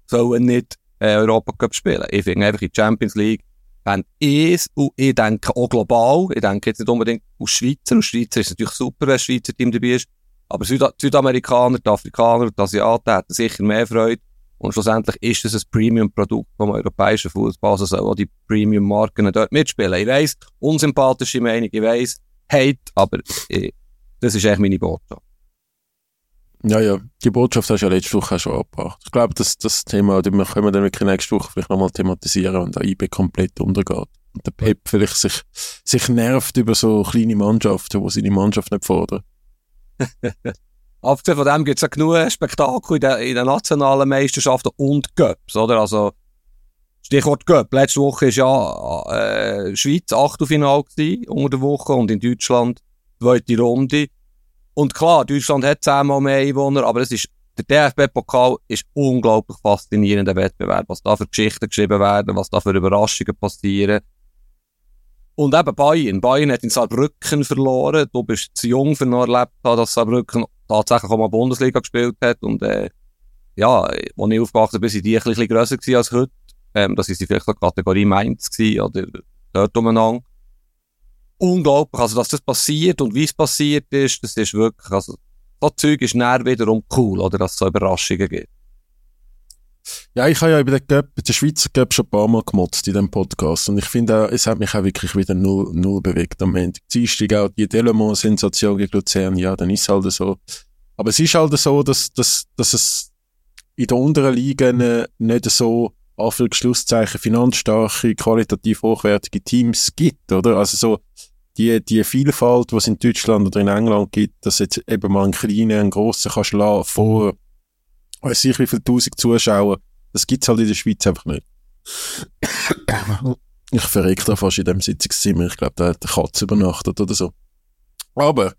sollen nicht äh, Europa Cup spielen. Ich finde einfach in die Champions League, wenn es, und ich denke auch global, ich denke jetzt nicht unbedingt aus Schweizer, aus Schweizer ist es natürlich super, wenn ein Schweizer Team dabei ist, aber die Südamerikaner, die Afrikaner, die Asiaten hätten sicher mehr Freude. Und schlussendlich ist es ein Premium-Produkt vom europäischen Fußball, also auch die Premium-Marken dort mitspielen. Ich weiss, unsympathische Meinung, ich weiss, Hate, aber ich, das ist echt meine Botschaft. Ja, ja. Die Botschaft hast du ja letzte Woche schon abgebracht. Ich glaube, das, das Thema, das können wir dann wirklich nächste Woche vielleicht nochmal thematisieren und der IB komplett untergeht. Und der Pep vielleicht sich, sich nervt über so kleine Mannschaften, wo seine Mannschaft nicht fordern. Abgesehen von dem gibt es ja genug Spektakel in den, in den nationalen Meisterschaften und Cups, oder? Also, Stichwort Cup. Letzte Woche war ja äh, Schweiz Achtelfinale unter der Woche und in Deutschland zweite Runde. Und klar, Deutschland hat zehnmal mehr Einwohner, aber es ist, der DFB-Pokal ist unglaublich faszinierender Wettbewerb, was da für Geschichten geschrieben werden, was da für Überraschungen passieren. Und eben Bayern. Bayern hat in Saarbrücken verloren. Du bist zu jung für noch erlebt dass Saarbrücken tatsächlich auch mal Bundesliga gespielt hat. Und, äh, ja, als ich aufgewachsen bin, sind die ein bisschen grösser gewesen als heute. Ähm, das ist vielleicht so Kategorie Mainz gewesen, oder dort umeinander. Unglaublich. Also, dass das passiert und wie es passiert ist, das ist wirklich, also, so Zeug ist näher wiederum cool, oder, dass es so Überraschungen gibt. Ja, ich habe ja über den Cup, den Schweizer Cup schon ein paar Mal gemotzt in diesem Podcast. Und ich finde auch, es hat mich auch wirklich wieder null, null bewegt am Ende. Dienstag auch die Delamont-Sensation gegen Luzern, ja, dann ist es halt so. Aber es ist halt so, dass, dass, dass es in der unteren Liga nicht so Anführungsschlusszeichen finanzstarke, qualitativ hochwertige Teams gibt, oder? Also so die, die Vielfalt, die es in Deutschland oder in England gibt, dass jetzt eben mal einen kleinen, einen grossen kannst lassen vor weiß ich wie viele tausend Zuschauer, das gibt's halt in der Schweiz einfach nicht. ich verreck da fast in dem Sitzungszimmer. Ich glaube, da hat eine Katze übernachtet oder so. Aber,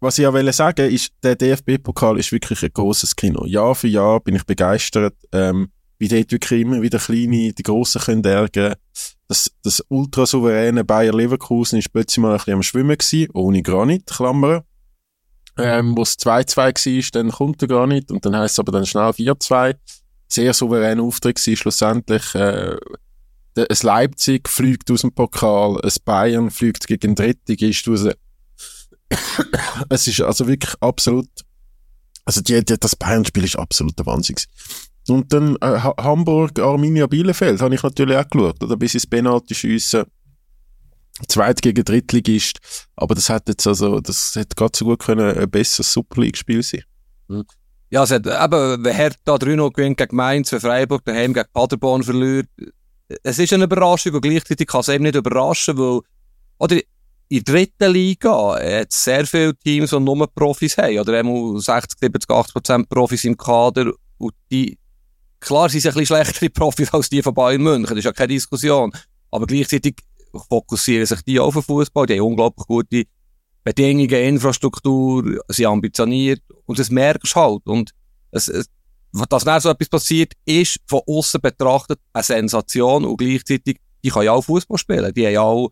was ich ja wollte sagen, ist, der DFB-Pokal ist wirklich ein großes Kino. Jahr für Jahr bin ich begeistert, ähm, wie dort wirklich immer wieder kleine, die Grossen können ärgern. Das, das ultrasouveräne Bayer Leverkusen ist plötzlich mal ein bisschen am Schwimmen gewesen, ohne Granit, Klammern. Ähm, wo es 2-2 war, dann kommt der Granit und dann heisst es aber dann schnell 4-2. Sehr souveräner Auftritt war schlussendlich. Äh, ein Leipzig fliegt aus dem Pokal, ein Bayern fliegt gegen den Dritten, ist raus. es ist also wirklich absolut, also die, die, das Bayern-Spiel ist absolut der Wahnsinn. Und dann äh, Ha- Hamburg, Arminia Bielefeld, habe ich natürlich auch geschaut, oder? Bis ins Penalty schiessen. Zweit gegen Drittligist. Aber das hat jetzt also, das hätte gerade so gut können ein besseres Super League-Spiel sein. Ja, es hat eben, Hertha 3-0 gewinnt gegen Mainz, wenn Freiburg daheim gegen Paderborn verliert. Es ist eine Überraschung und gleichzeitig kann es eben nicht überraschen, weil, oder in der dritten Liga hat sehr viele Teams, die nur Profis haben, oder einmal 60, 70, 80 Prozent Profis im Kader und die klar sind sie ein bisschen schlechtere Profis als die von Bayern München, das ist ja keine Diskussion. Aber gleichzeitig fokussieren sich die auf den Fußball, die haben unglaublich gute Bedingungen, Infrastruktur, sind ambitioniert und das merkst du halt. Und es, es, dass dann so etwas passiert, ist von außen betrachtet eine Sensation und gleichzeitig, die können ja auch Fußball spielen, die haben ja auch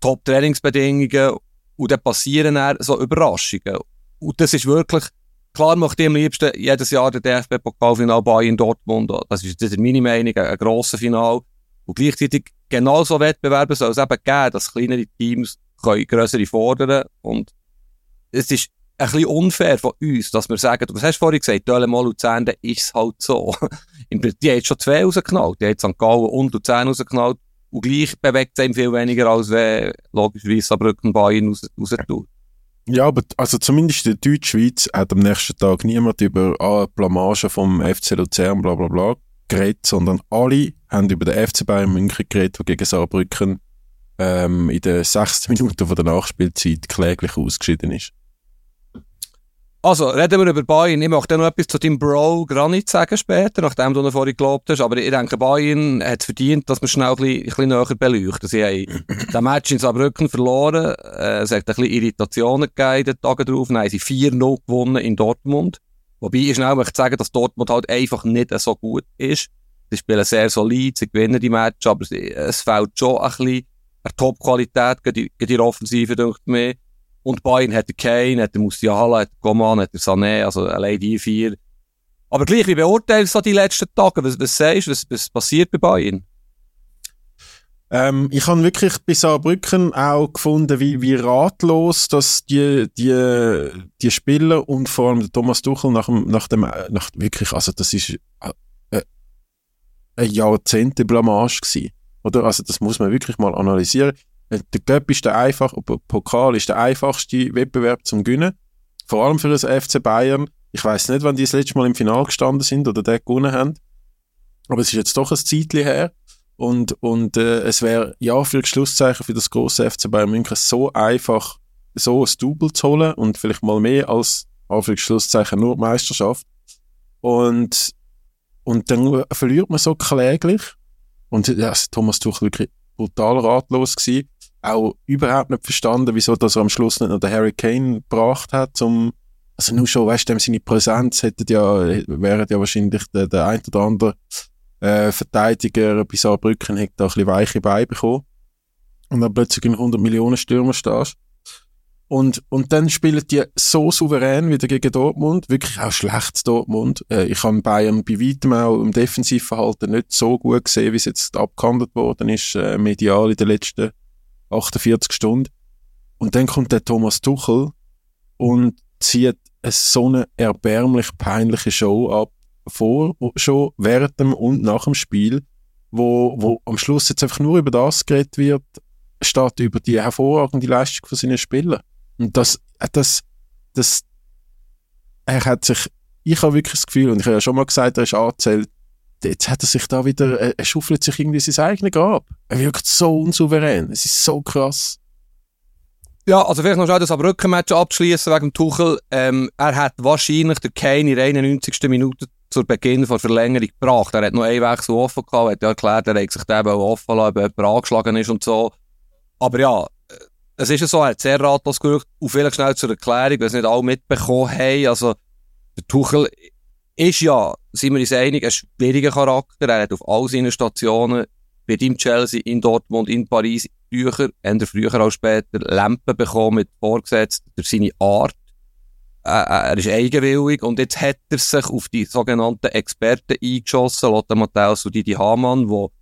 Top-Trainingsbedingungen und dann passieren dann so Überraschungen. Und das ist wirklich, klar möchte ich am liebsten jedes Jahr den DFB-Pokalfinal Bayern Dortmund, das ist, das ist meine Meinung, ein, ein grosser Final. Und gleichzeitig genauso Wettbewerbe soll es eben geben, dass kleinere Teams können grössere fordern und es ist ein bisschen unfair von uns, dass wir sagen, was hast du vorhin gesagt, Dölemal Luzern, dann ist es halt so. die haben schon zwei rausgeknallt, die haben St. Gallen und Luzern rausgeknallt und gleich bewegt es ihm viel weniger, als wenn logischerweise Saarbrücken Bayern raus, raus tut. Ja, aber also zumindest in der Deutschschweiz hat am nächsten Tag niemand über ah, Blamage vom FC Luzern bla bla bla geredet, sondern alle haben über den FC Bayern München geredet, der gegen Saarbrücken ähm, in den sechsten Minuten von der Nachspielzeit kläglich ausgeschieden ist. Also, reden wir über Bayern. Ich möchte noch etwas zu deinem Bro Granit sagen später, nachdem du ihn vorhin gelobt hast. Aber ich denke, Bayern hat es verdient, dass wir schnell ein bisschen, ein bisschen näher beleuchten. Sie haben den Match in Saarbrücken verloren. Äh, es hat ein bisschen Irritationen gegeben in den Tagen. Dann haben sie 4-0 gewonnen in Dortmund. Wobei ich schnell möchte sagen, dass Dortmund halt einfach nicht so gut ist. Sie spielen sehr solid, sie gewinnen die Match, aber es fehlt schon ein bisschen eine Top-Qualität, geht der Offensive, denke ich mir. Und Bayern hat der Kane, hat der Musiala, hat der Coman, hat der Sané, also allein die vier. Aber gleich, wie beurteilst du die letzten Tage? Was, was sagst du, was, was passiert bei Bayern? Ähm, ich habe wirklich bei Saarbrücken auch gefunden, wie, wie ratlos, dass die, die, die Spieler und vor allem Thomas Tuchel nach dem, nach dem, nach wirklich, also das ist äh, äh ein Jahrzehnt Blamage gewesen. Oder? Also das muss man wirklich mal analysieren. Äh, der Cup ist der einfach, Pokal ist der einfachste Wettbewerb zum Gewinnen. Vor allem für das FC Bayern. Ich weiß nicht, wann die das letzte Mal im Finale gestanden sind oder den gewonnen haben. Aber es ist jetzt doch ein Zeitchen her. Und, und äh, es wäre ja für Schlusszeichen für das große FC Bayern München so einfach, so ein Double zu holen und vielleicht mal mehr als Schlusszeichen nur Meisterschaft. Und, und dann verliert man so kläglich. Und ja, Thomas Tuchel wirklich brutal ratlos gewesen. Auch überhaupt nicht verstanden, wieso dass er am Schluss nicht noch den Harry Kane gebracht hat, zum, also nur schon, weißt du, seine Präsenz hätte ja, wäre ja wahrscheinlich der, der ein oder andere äh, Verteidiger bei Saarbrücken hätte da ein bisschen weiche Beine bekommen. Und dann plötzlich in 100 Millionen Stürmer stehst. Und, und dann spielen die so souverän wieder gegen Dortmund, wirklich auch schlecht Dortmund. Äh, ich habe Bayern bei weitem auch im Defensivverhalten nicht so gut gesehen, wie es jetzt abgehandelt worden ist, äh, medial in den letzten 48 Stunden. Und dann kommt der Thomas Tuchel und zieht eine so eine erbärmlich peinliche Show ab, vor, schon während dem und nach dem Spiel, wo, wo am Schluss jetzt einfach nur über das geredet wird, statt über die hervorragende Leistung von seinen Spielern. Und das, das, das, er hat sich, ich habe wirklich das Gefühl, und ich habe ja schon mal gesagt, er ist angezählt, jetzt hat er sich da wieder, er schuffelt sich irgendwie sein eigenes Grab. Er wirkt so unsouverän. Es ist so krass. Ja, also vielleicht noch schnell das Abrückenmatch abschließen wegen dem Tuchel. Ähm, er hat wahrscheinlich der Kane in der 91. Minute zu Beginn der Verlängerung gebracht. Er hat noch einen Wechsel offen gehabt, er hat ja erklärt, er hat sich den offen lassen, ob jemand angeschlagen ist und so. Aber ja, es ist ja so, er hat sehr ratlos gerückt. Und vielleicht schnell zur Erklärung, weil es nicht alle mitbekommen haben. Also, der Tuchel ist ja, sind wir uns einig, ein schwieriger Charakter. Er hat auf all seinen Stationen, bei ihm Chelsea, in Dortmund, in Paris, früher, eher früher als später, Lampen bekommen mit vorgesetzt durch seine Art. Äh, er ist eigenwillig und jetzt hat er sich auf die sogenannten Experten eingeschossen, Lothar Matthäus und Didi Hamann, wo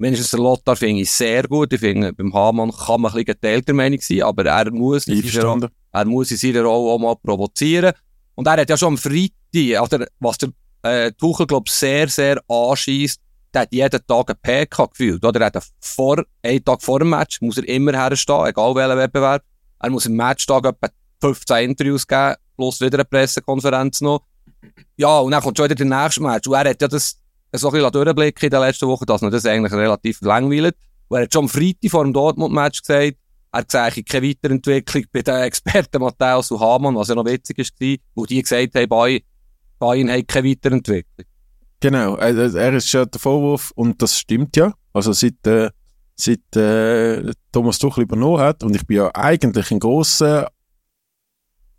Mindestens der Lothar finde ich sehr gut. Ich finde, beim Hamann kann man ein bisschen geteilter Meinung sein, aber er muss, seiner, er muss in seiner Rolle auch mal provozieren. Und er hat ja schon am Freitag, oder, was der äh, Tuchel, glaube sehr, sehr anschießt, der hat jeden Tag ein PK gefühlt. Oder er hat vor, einen Tag vor dem Match muss er immer herstehen, egal welcher Wettbewerb. Er muss im Matchtag etwa 15 Interviews geben, plus wieder eine Pressekonferenz noch. Ja, und dann kommt schon wieder der nächste Match. Und er hat ja das so ein bisschen durchblicken in den letzten Wochen, dass man das eigentlich relativ langweilt. Und er hat schon am Freitag vor dem Dortmund-Match gesagt, er sehe keine Weiterentwicklung bei den Experten Matthäus und Hamann, was ja noch witzig war, wo die gesagt haben, Bayern, Bayern hat keine Weiterentwicklung. Genau, äh, er ist ja der Vorwurf, und das stimmt ja. Also seit, äh, seit äh, Thomas Tuchel übernommen hat, und ich bin ja eigentlich ein großer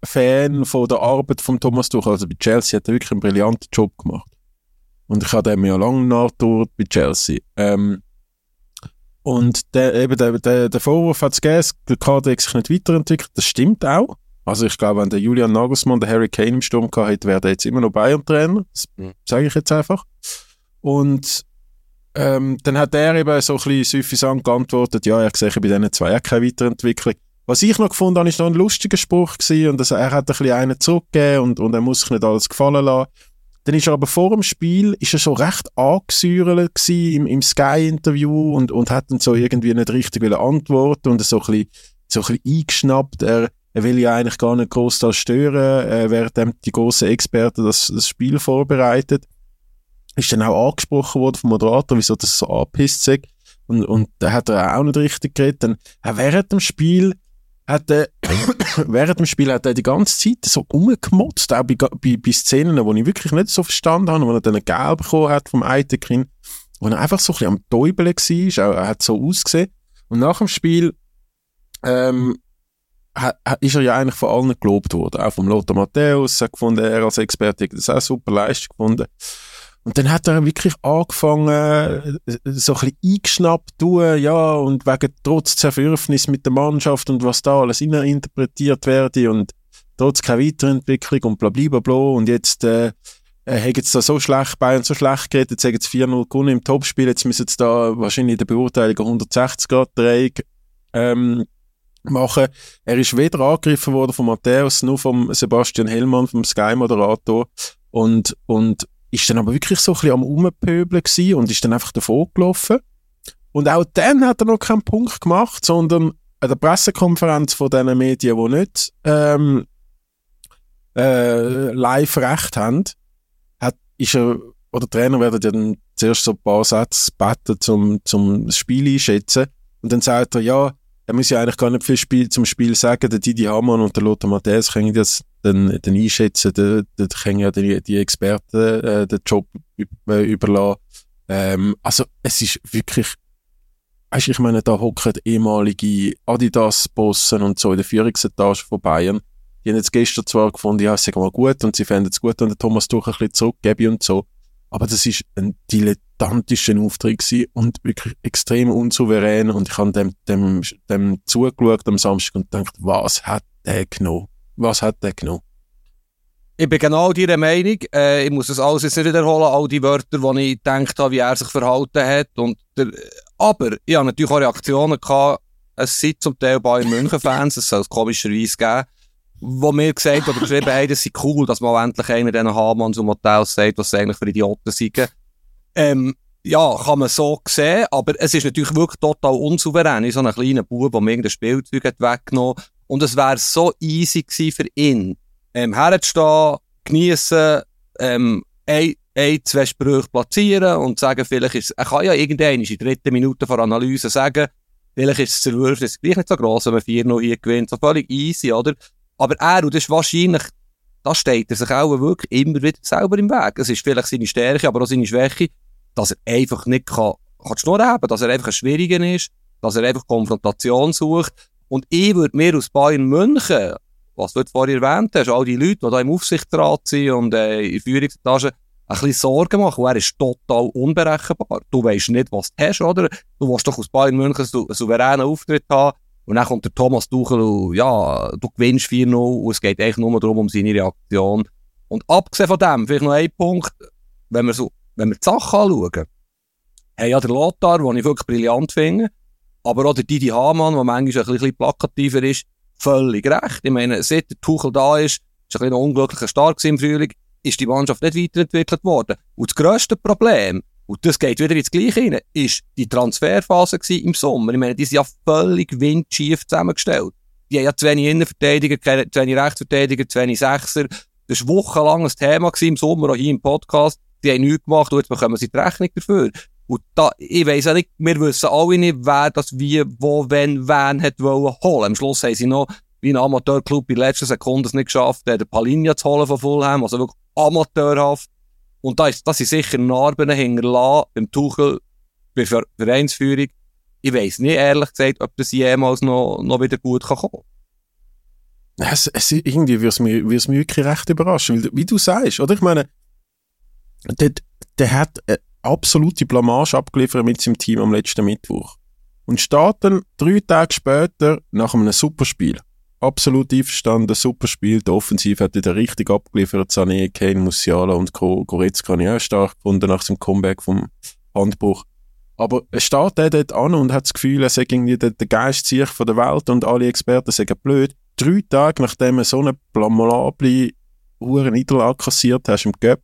Fan von der Arbeit von Thomas Tuchel. Also bei Chelsea hat er wirklich einen brillanten Job gemacht. Und ich habe dem ja lange nachgedauert bei Chelsea. Ähm, und der, eben der, der, der Vorwurf hat es gegeben, der Kader hat sich nicht weiterentwickelt. Das stimmt auch. Also ich glaube, wenn der Julian Nagelsmann der Harry Kane im Sturm gehabt hätte, wäre der jetzt immer noch Bayern-Trainer. Das sage ich jetzt einfach. Und ähm, dann hat er eben so ein bisschen suffisant geantwortet, ja, er sehe bei diesen zwei auch keine Weiterentwicklung. Was ich noch gefunden habe, ist noch ein lustiger Spruch gewesen und das, er hat ein bisschen einen zurückgegeben und, und er muss sich nicht alles gefallen lassen. Dann ist er aber vor dem Spiel, ist er so recht angesäuert im, im Sky-Interview und, und hat dann so irgendwie nicht richtig antworten und so ein bisschen, so ein bisschen eingeschnappt. Er, er will ja eigentlich gar nicht groß da stören, äh, während die grossen Experten das, das Spiel vorbereitet. Ist dann auch angesprochen worden vom Moderator, wieso das so angepisst sei. Und, und da hat er auch nicht richtig geredet. Dann, auch während dem Spiel hat er, während dem Spiel hat er die ganze Zeit so rumgemotzt, auch bei, bei, bei Szenen, die ich wirklich nicht so verstanden habe, wo er dann Gelb bekommen hat vom Eitekin, wo er einfach so ein bisschen am Täubeln war, er hat so ausgesehen. Und nach dem Spiel, ähm, ha- ist er ja eigentlich von allen gelobt worden. Auch vom Lothar Matthäus hat gefunden, er als Experte hat das auch super Leistung gefunden. Und dann hat er wirklich angefangen, so ein bisschen eingeschnappt tun, ja, und wegen trotz Zerwürfnis mit der Mannschaft und was da alles interpretiert werde und trotz keine Weiterentwicklung und bla bla bla und jetzt, äh, haben jetzt da so schlecht und so schlecht geredet, jetzt haben sie 4-0 gewonnen im Topspiel, jetzt müssen sie da wahrscheinlich in der Beurteilung 160 Grad Dreieck, ähm, machen. Er ist weder angegriffen worden von Matthäus, nur vom Sebastian Hellmann, vom Sky-Moderator und, und ist dann aber wirklich so ein bisschen am Rumpöbeln gewesen und ist dann einfach davor gelaufen. Und auch dann hat er noch keinen Punkt gemacht, sondern an der Pressekonferenz von diesen Medien, die nicht ähm, äh, live recht haben, hat, ist er, oder die Trainer werden ja dann zuerst so ein paar Sätze beten, zum, zum das Spiel einschätzen. Und dann sagt er, ja, er muss ja eigentlich gar nicht viel Spiel, zum Spiel sagen, der Didi Hamann und der Lothar Matthäus können das dann, dann einschätzen, da, da können ja die, die Experten äh, den Job äh, überlassen. Ähm, also es ist wirklich, weißt ich meine, da hocken ehemalige Adidas-Bossen und so in der Führungsetage von Bayern. Die haben jetzt gestern zwar gefunden, ja, sei mal gut und sie fänden es gut, wenn der Thomas Tuchel ein bisschen zurückgebe und so. Aber das ist ein dilettantischer Auftritt gewesen und wirklich extrem unsouverän und ich habe dem, dem, dem zugeschaut am Samstag und gedacht, was hat der genommen? Was hat der genommen? Ich bin genau deiner Meinung. Äh, ich muss das alles jetzt nicht wiederholen, all die Wörter, die ich gedacht habe, wie er sich verhalten hat. Und der, aber ich habe natürlich auch Reaktionen gehabt. Es sind zum Teil Bayern München-Fans, es soll es komischerweise geben, wo mir gesagt oder geschrieben haben, das sei cool, dass mal endlich einer diesen Hamanns und Matthäus sagt, was sie eigentlich für Idioten sind. Ähm, ja, kann man so sehen, aber es ist natürlich wirklich total unsouverän. Ich so einen kleinen Bub, der mir irgendein Spielzeug hat weggenommen Und es wäre so easy gewesen für ihn, ähm, herzustehen, geniessen, ähm, ein, ein, zwei Sprüche platzieren und sagen, vielleicht ist er kann ja irgendwann in der dritten Minute vor Analyse sagen, vielleicht ist das Zerwürfnis gleich nicht so gross, wenn man 4-0 hier gewinnt, so völlig easy, oder? Aber er, und das ist wahrscheinlich, da steht er sich auch wirklich immer wieder selber im Weg. Es ist vielleicht seine Stärke, aber auch seine Schwäche, dass er einfach nicht kann, kann dass er einfach ein Schwieriger ist, dass er einfach Konfrontation sucht. Und ich würde mir aus Bayern München, was du vorhin erwähnt hast, all die Leute, die da im Aufsichtsrat sind und äh, in der Führungsetage, ein bisschen Sorgen machen. Er ist total unberechenbar. Du weißt nicht, was du hast, oder? Du willst doch aus Bayern München einen souveränen Auftritt haben. Und dann kommt der Thomas Tuchel und ja, du gewinnst 4-0 und es geht eigentlich nur darum, um seine Reaktion. Und abgesehen von dem, vielleicht noch ein Punkt, wenn wir so, wenn wir die Sache anschauen, haben ja der Lothar, den ich wirklich brillant finde, aber auch der Didi Hamann, der manchmal ein bisschen plakativer ist, völlig recht. Ich meine, seit der Tuchel da ist, ist ein bisschen unglücklicher Start im Frühling, ist die Mannschaft nicht weiterentwickelt worden. Und das grösste Problem, und das geht wieder ins Gleiche rein, ist die Transferphase im Sommer. Ich meine, die sind ja völlig windschief zusammengestellt. Die haben ja zu wenig Innenverteidiger, wenig Rechtsverteidiger, zu wenig Sechser. Das war wochenlang ein Thema im Sommer, auch hier im Podcast. Die haben nichts gemacht und jetzt bekommen sie die Rechnung dafür. Und da, ich weiss auch nicht, wir wissen alle nicht, wer das wie, wo, wenn, wen hat wollen holen. Am Schluss haben sie noch, wie ein Amateurclub in letzter Sekunde es nicht geschafft, den Palinja zu holen von Fulham, also wirklich amateurhaft. Und da, ist, da sind sicher Narben hinterlassen beim Tuchel, bei Ver Vereinsführung. Ich weiss nicht, ehrlich gesagt, ob das jemals noch, noch wieder gut kann kommen es, es, irgendwie würde es mich, mich wirklich recht überraschen, weil, wie du sagst, oder? Ich meine, der, der hat eine absolute Blamage abgeliefert mit seinem Team am letzten Mittwoch. Und dann drei Tage später nach einem Superspiel. Absolut einverstanden, Superspiel. Die Offensive hat wieder richtig abgeliefert. Sané, Kane, Musiala und Goretzka habe ich auch stark gefunden nach dem Comeback vom Handbruch. Aber es steht er dort an und hat das Gefühl, er sei irgendwie der, der Geist von der Welt und alle Experten sagen blöd. Drei Tage nachdem er so eine blamable hohe Niederlage kassiert hast im Göpp.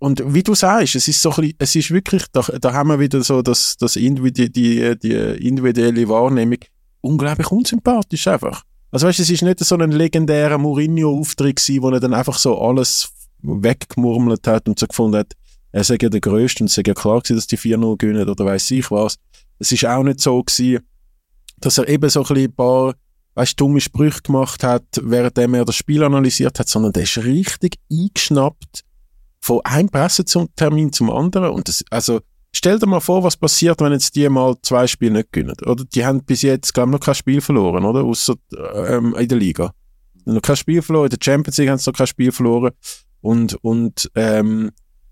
Und wie du sagst, es ist so ein bisschen, es ist wirklich, da, da haben wir wieder so das, das Individu die, die individuelle Wahrnehmung. Unglaublich unsympathisch einfach. Also weißt, es ist nicht so ein legendärer Mourinho-Auftritt wo er dann einfach so alles weggemurmelt hat und so gefunden hat, er sei ja der Größte und es sei ja klar gewesen, dass die 4-0 gewinnen oder weiß ich was. Es ist auch nicht so gewesen, dass er eben so ein, paar, weißt, dumme Sprüche gemacht hat, währenddem er das Spiel analysiert hat, sondern der ist richtig eingeschnappt von einem Pressetermin zum anderen und das, also, Stell dir mal vor, was passiert, wenn jetzt die mal zwei Spiele nicht gewinnen. Oder die haben bis jetzt, glaube ich, noch kein Spiel verloren, oder? Außer ähm, in der Liga. Noch kein Spiel verloren, in der Champions League haben sie noch kein Spiel verloren. Und, und, ähm,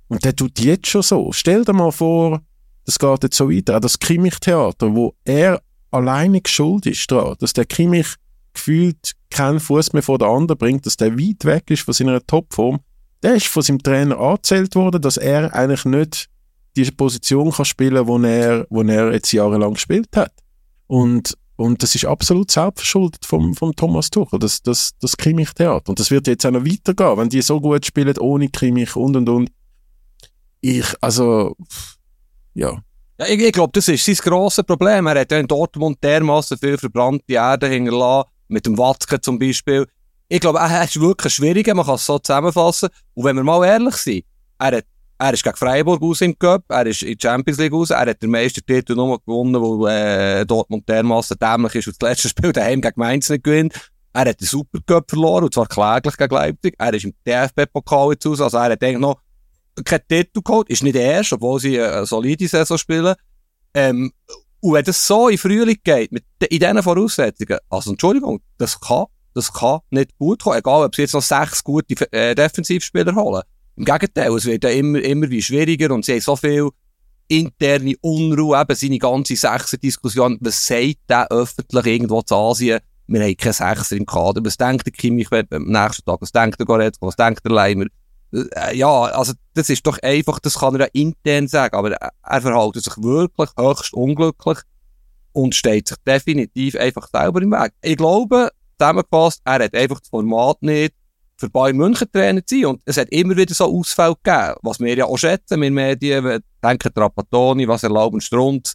und der tut jetzt schon so. Stell dir mal vor, das geht jetzt so weiter. Auch das Kimmich-Theater, wo er alleine schuld ist daran, dass der Kimmich gefühlt keinen Fuß mehr vor der anderen bringt, dass der weit weg ist von seiner Topform. Der ist von seinem Trainer angezählt worden, dass er eigentlich nicht diese Position kann spielen, wo er, wo er jetzt jahrelang gespielt hat. Und, und das ist absolut selbstverschuldet vom, vom Thomas Tuchel, das, das, das Kimmich-Theater. Und das wird jetzt auch noch weitergehen, wenn die so gut spielen, ohne Kimmich und und und. Ich, also, ja. Ja, ich, ich glaube, das ist sein grosses Problem. Er hat ja in Dortmund dermaßen viel verbrannte Erde hinterlassen, mit dem Watzke zum Beispiel. Ich glaube, er ist wirklich schwieriger, man kann es so zusammenfassen. Und wenn wir mal ehrlich sind, er hat er ist gegen Freiburg aus im Cup, er ist in die Champions League aus, er hat den Meistertitel nur gewonnen, weil äh, Dortmund dermaßen dämlich ist und das letzte Spiel daheim gegen Mainz nicht gewinnt. Er hat den Supercup verloren, und zwar kläglich gegen Leipzig. Er ist im DFB-Pokal jetzt aus, also er hat eigentlich noch keinen Titel geholt, ist nicht der erste, obwohl sie eine solide Saison spielen. Ähm, und wenn das so in Frühling geht, mit, in diesen Voraussetzungen, also Entschuldigung, das kann, das kann nicht gut kommen, egal ob sie jetzt noch sechs gute äh, Defensivspieler holen. Im Gegenteil, es wird ja immer, immer wie schwieriger und sie haben so viel interne Unruhe, eben seine ganze Sechser-Diskussion. Was sagt der öffentlich irgendwo zu Asien? Wir haben keinen Sechser im Kader. Was denkt der Kimmich am nächsten Tag? Was denkt der Goretzka? Was denkt der Leimer? Äh, ja, also, das ist doch einfach, das kann er ja intern sagen, aber er verhält sich wirklich höchst unglücklich und steht sich definitiv einfach selber im Weg. Ich glaube, zusammengefasst, er hat einfach das Format nicht, für Bayern München Trainer zu sein. Und es hat immer wieder so Ausfälle gegeben, was wir ja auch schätzen, wir Medien, denken Trapattoni, was erlauben Strunz.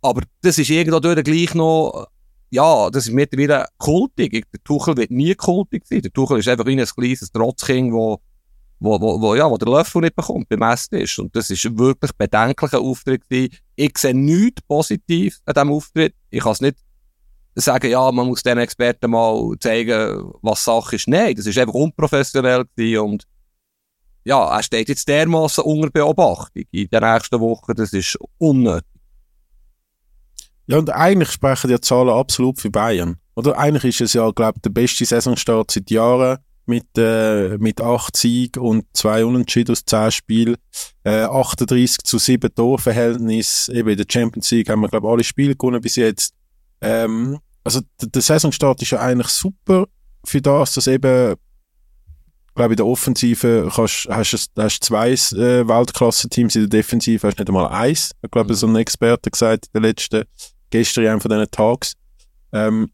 Aber das ist irgendwo durch gleich noch, ja, das ist mittlerweile kultig. Der Tuchel wird nie kultig sein. Der Tuchel ist einfach wie ein kleines Trotzkind, wo, wo, wo, wo, ja, wo der Löffel nicht bekommt, beim Essen ist. Und das ist wirklich bedenklicher Auftritt gewesen. Ich sehe nichts positiv an diesem Auftritt. Ich kann es nicht sagen, ja, man muss den Experten mal zeigen, was Sache ist. Nein, das ist einfach unprofessionell gewesen und ja, er steht jetzt dermaßen unter Beobachtung in den nächsten Wochen, das ist unnötig. Ja, und eigentlich sprechen die Zahlen absolut für Bayern. Oder eigentlich ist es ja, glaube ich, der beste Saisonstart seit Jahren mit, äh, mit acht Siegen und zwei Unentschieden aus zehn Spielen. Äh, 38 zu 7 Torverhältnis. Eben in der Champions League haben wir, glaube ich, alle Spiele gewonnen bis jetzt. Ähm, also der, Saisonstart ist ja eigentlich super für das, dass eben glaube in der Offensive kannst, hast du zwei äh, Weltklasse-Teams, in der Defensive hast du nicht einmal eins. Ich glaube, mhm. so ein Experte gesagt in der letzten, gestern in einem von diesen Tags. Ähm,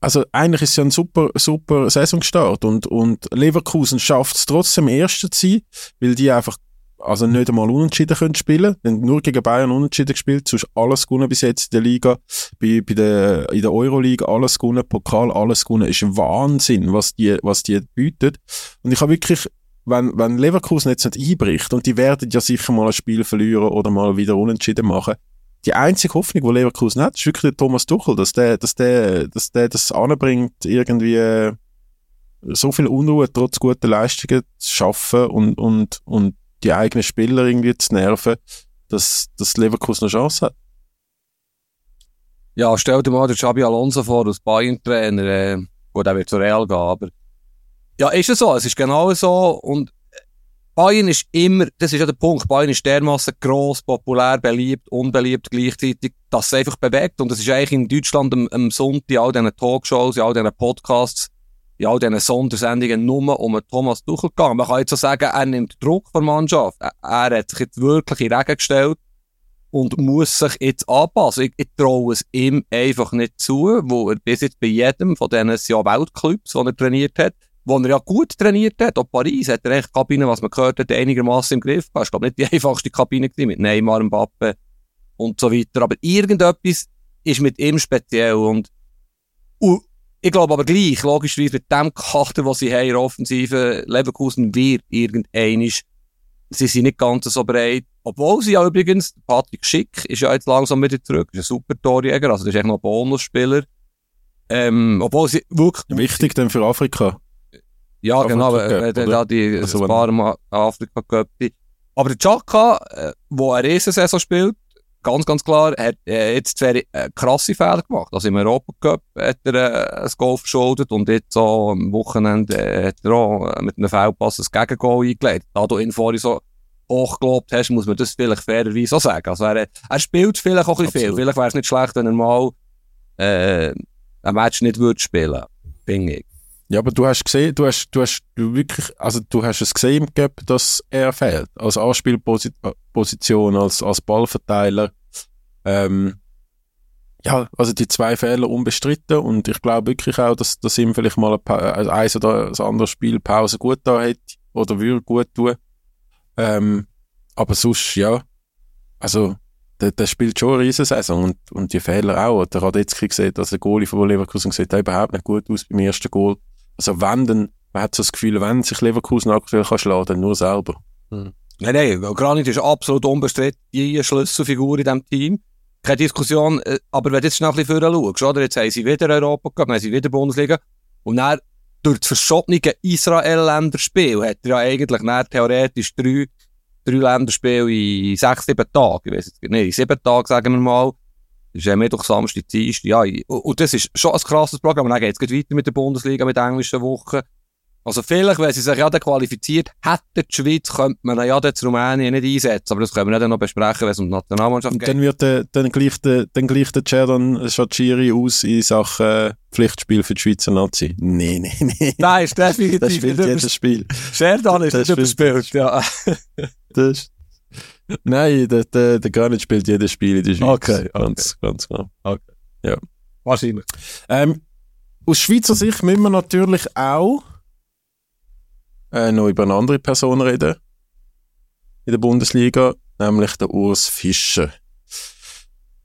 also eigentlich ist es ja ein super, super Saisonstart und, und Leverkusen schafft es trotzdem Erster zu sein, weil die einfach also nicht einmal unentschieden können spielen. Denn nur gegen Bayern unentschieden gespielt, sonst alles gewonnen bis jetzt in der Liga. Bei, bei der, in der Euroleague alles gewonnen, Pokal alles gewonnen. Ist Wahnsinn, was die, was die bietet. Und ich habe wirklich, wenn, wenn Leverkusen jetzt nicht einbricht, und die werden ja sicher mal ein Spiel verlieren oder mal wieder unentschieden machen, die einzige Hoffnung, die Leverkusen hat, ist wirklich der Thomas Tuchel, dass der, dass der, dass der das anbringt, irgendwie, so viel Unruhe trotz guter Leistungen zu schaffen und, und, und die eigenen Spieler irgendwie zu nerven, dass, dass Leverkusen eine Chance hat. Ja, stell dir mal den Xabi Alonso vor, als Bayern-Trainer, äh, gut, der wird zu Real gehen, aber ja, ist es so, es ist genau so und Bayern ist immer, das ist ja der Punkt, Bayern ist dermaßen gross, populär, beliebt, unbeliebt gleichzeitig, dass es einfach bewegt und es ist eigentlich in Deutschland am, am Sonntag all diesen Talkshows, all diesen Podcasts, in all diesen Sondersendungen nur um Thomas Tuchel gegangen. Man kann jetzt so sagen, er nimmt Druck von der Mannschaft. Er, hat sich jetzt wirklich in Regen gestellt und muss sich jetzt anpassen. Ich, ich traue es ihm einfach nicht zu, wo er bis jetzt bei jedem von diesen ja Weltclubs, die er trainiert hat, wo er ja gut trainiert hat, auch Paris, hat er echt Kabine, was man gehört hat, einigermaßen im Griff gehabt. Ich glaube nicht die einfachste Kabine mit Neymar, Mbappe und so weiter. Aber irgendetwas ist mit ihm speziell und ich glaube aber gleich, logischerweise mit dem Kachter, was sie haben, in Offensive, Leverkusen wird irgendeinisch, sie sind nicht ganz so breit. Obwohl sie ja übrigens, Patrick Schick ist ja jetzt langsam wieder zurück, ist ein super Torjäger, also das ist echt noch ein Bonusspieler. Ähm, obwohl sie wirklich... Wichtig dann für Afrika. Ja, Afrika genau, Cup, wenn oder? da die Also ein paar Mal Afrika Cup. die- Aber der Chaka, äh, wo eine Riesensaison spielt, ganz, ganz klar, hat äh, jetzt zwei äh, krasse Fehler gemacht. Also im Europa Cup hat er äh, ein Goal verschuldet und jetzt so am Wochenende äh, hat er auch äh, mit einem Fehlpass ein Gegengoal eingelegt. Da du ihn vorhin so hoch gelobt hast, muss man das vielleicht fairerweise auch sagen. Also er, er spielt vielleicht auch ein bisschen viel. Vielleicht wäre es nicht schlecht, wenn er mal äh, ein Match nicht würde spielen, finde ich. Ja, aber du hast gesehen, du hast, du hast du wirklich, also du hast es gesehen im Gap, dass er fehlt. Als Anspielposition, als, als Ballverteiler. Ähm, ja, also die zwei Fehler unbestritten und ich glaube wirklich auch, dass, dass ihm vielleicht mal ein, also eins oder das andere Spiel Pause gut da hätte oder würde gut tun. Ähm, aber sonst, ja, also der, der spielt schon eine Riesensaison und, und die Fehler auch. Der Radetzky gesehen, dass der Goalie von Leverkusen sieht überhaupt nicht gut aus beim ersten Goal. Also wenn, dann, man hat so das Gefühl, wenn sich Leverkusen aktuell kann schlagen, dann nur selber. Nein, nein, weil Granit ist absolut unbestritten die Schlüsselfigur in diesem Team. Keine Diskussion, äh, aber wenn du jetzt schnell ein bisschen vorher schaust, oder? Jetzt haben sie wieder Europa gehabt, dann haben sie wieder Bundesliga. Und dann, durch das verschobene Israel-Länderspiel, hat er ja eigentlich dann theoretisch drei, drei Länderspiele in sechs, sieben Tagen. Ich weiss jetzt nicht, in sieben Tagen, sagen wir mal. Ist ja Mittwoch, Samstag, Dienstag, ja. Und, und das ist schon ein krasses Programm. Und dann geht es weiter mit der Bundesliga, mit der englischen Woche. Also vielleicht, wenn sie sich ja dann qualifiziert hätten, die Schweiz, könnte man ja dann Rumänien nicht einsetzen. Aber das können wir dann noch besprechen, wenn es um die Nationalmannschaft Und geht. dann wird der, dann gleich der, dann gleich der Cerdan Shachiri aus in Sachen äh, Pflichtspiel für die Schweizer Nazi. Nee, nee, nee. Nein, ist definitiv Das spielt jedes Spiel. Sheridan ist Das nicht überspielt, ja. Das nein, der, der, der Garnet spielt jedes Spiel in der Schweiz. Okay, okay. Ganz, ganz genau. Wahrscheinlich. Ähm, aus Schweizer Sicht müssen wir natürlich auch äh, noch über eine andere Person reden in der Bundesliga, nämlich der Urs Fischer.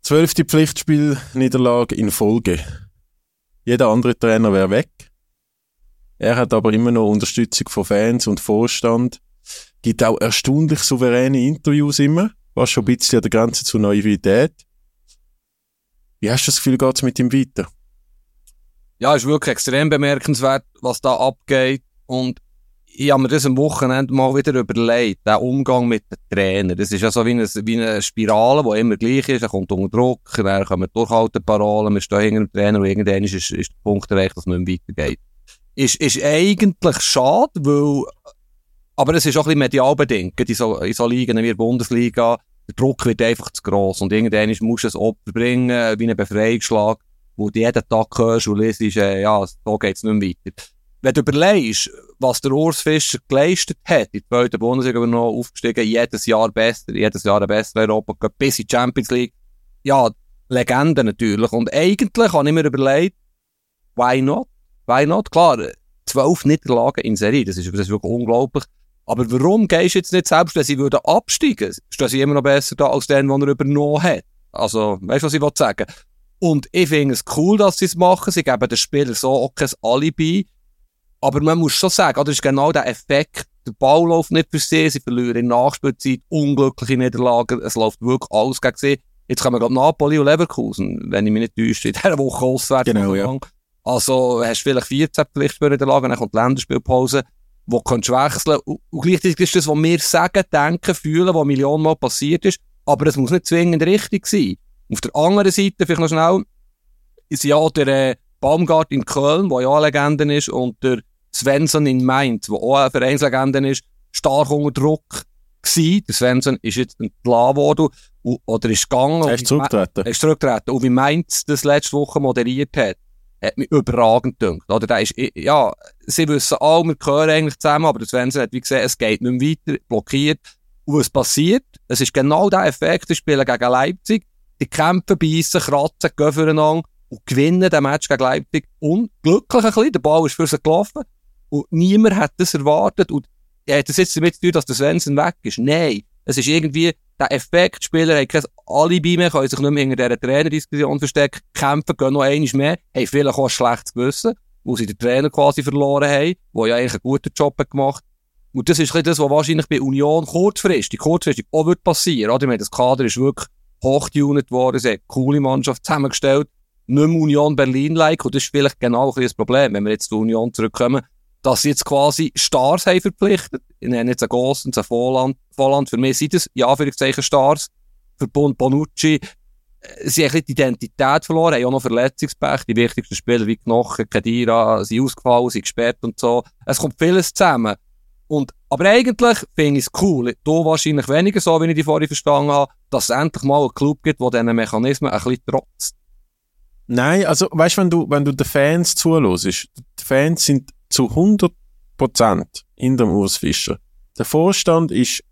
Zwölfte Pflichtspielniederlage in Folge. Jeder andere Trainer wäre weg. Er hat aber immer noch Unterstützung von Fans und Vorstand. Gibt auch erstaunlich souveräne Interviews immer, was schon ein bisschen an der Grenze zur Naivität. Wie hast du das Gefühl, geht's mit ihm weiter? Ja, ist wirklich extrem bemerkenswert, was da abgeht. Und ich habe mir das am Wochenende mal wieder überlegt, der Umgang mit den Trainern. Das ist ja so wie eine, wie eine Spirale, die immer gleich ist. Er kommt unter Druck, dann kommen Durchhalteparolen, wir stehen hinter dem Trainer und irgendwann ist, ist, ist der Punkt erreicht, dass es nicht mehr weitergeht. Ist, ist eigentlich schade, weil, aber es ist auch ein bisschen medial bedingt. In so, in so Ligen wie der Bundesliga, der Druck wird einfach zu gross und irgendwann musst du ein Opfer bringen, wie einen Befreiungsschlag wo du jeden Tag hörst und liest, äh, ja, so geht's nicht mehr weiter. Wenn du überlegst, was der Urs Fischer geleistet hat, in der zweiten Bundesliga noch aufgestiegen, jedes Jahr besser, jedes Jahr ein besserer Europa bis in die Champions League. Ja, Legende natürlich. Und eigentlich habe ich mir überlegt, why not? Why not? Klar, zwölf Niederlagen in Serie, das ist, das ist wirklich unglaublich. Aber warum gehst du jetzt nicht selbst, wenn sie würden absteigen? Stehen sie immer noch besser da als den, den er übernommen hat? Also, weißt du, was ich will sagen? Und ich finde es cool, dass sie es machen. Sie geben den Spielern so auch kein Alibi. Aber man muss schon sagen, das ist genau der Effekt. Der Ball läuft nicht für sie, sie verlieren in Nachspielzeit unglückliche Niederlagen. Es läuft wirklich alles gegen sie. Jetzt kommen, glaube Napoli und Leverkusen, wenn ich mich nicht täusche, in dieser Woche auswärts. Genau, ja. Also hast du vielleicht 14 Pflichtspiele in der Lage, dann kommt die Länderspielpause, wo du wechseln kannst. Und, und gleichzeitig ist das, was wir sagen, denken, fühlen, was Millionen Mal passiert ist. Aber es muss nicht zwingend richtig sein. Auf der anderen Seite, vielleicht noch schnell, ist ja der äh, Baumgart in Köln, der ja eine Legende ist, und der Svensson in Mainz, der auch eine Vereinslegende ist, stark unter Druck gewesen. Der Svensson ist jetzt entlassen worden oder ist gegangen. Er ist zurückgetreten. Er ist zurückgetreten. Und wie Mainz das letzte Woche moderiert hat, hat mich überragend gedacht. Oder der ist, ja, sie wissen alle, wir gehören eigentlich zusammen, aber der Svensson hat wie gesagt, es geht nicht mehr weiter, blockiert. Und was passiert? Es ist genau der Effekt, die spielen gegen Leipzig, die kämpfen, beißen, kratzen, gehen füreinander und gewinnen den Match gegen Leipzig. Und glücklich ein bisschen, der Ball ist für sie gelaufen. Und niemand hat das erwartet. Und hat das jetzt damit zu tun, dass der Svensson weg ist? Nein. Es ist irgendwie der Effekt, die Spieler haben kein Alibi mehr, können sich nicht mehr hinter dieser Trainerdiskussion verstecken, kämpfen, gehen noch einmal mehr, haben vielleicht auch ein schlechtes Gewissen, wo sie den Trainer quasi verloren haben, der ja eigentlich einen guten Job hat gemacht. Und das ist das, was wahrscheinlich bei Union kurzfristig, kurzfristig auch wird passieren. Oder? Ich meine, das Kader ist wirklich hochgetunet worden, sie haben eine coole Mannschaft zusammengestellt, nicht mehr Union Berlin-like, und das ist vielleicht genau ein das Problem, wenn wir jetzt zu Union zurückkommen, dass sie jetzt quasi Stars haben verpflichtet. Ich nenne jetzt ein Gossens, ein Volland. Volland. Für mich sind das, ja, Anführungszeichen, Stars. Für Bon Bonucci. Äh, sie haben die Identität verloren, haben auch noch Verletzungspech. Die wichtigsten Spieler wie Knochen, Kedira, sind ausgefallen, sind gesperrt und so. Es kommt vieles zusammen. Und, aber eigentlich finde ich es cool, du wahrscheinlich weniger so, wie ich die vorhin verstanden habe, dass es endlich mal einen Club gibt, der diesen Mechanismen ein bisschen trotzt. Nein, also, weißt wenn du, wenn du den Fans zuhörst, die Fans sind zu 100 Prozent in dem Urs Fischer. Der Vorstand ist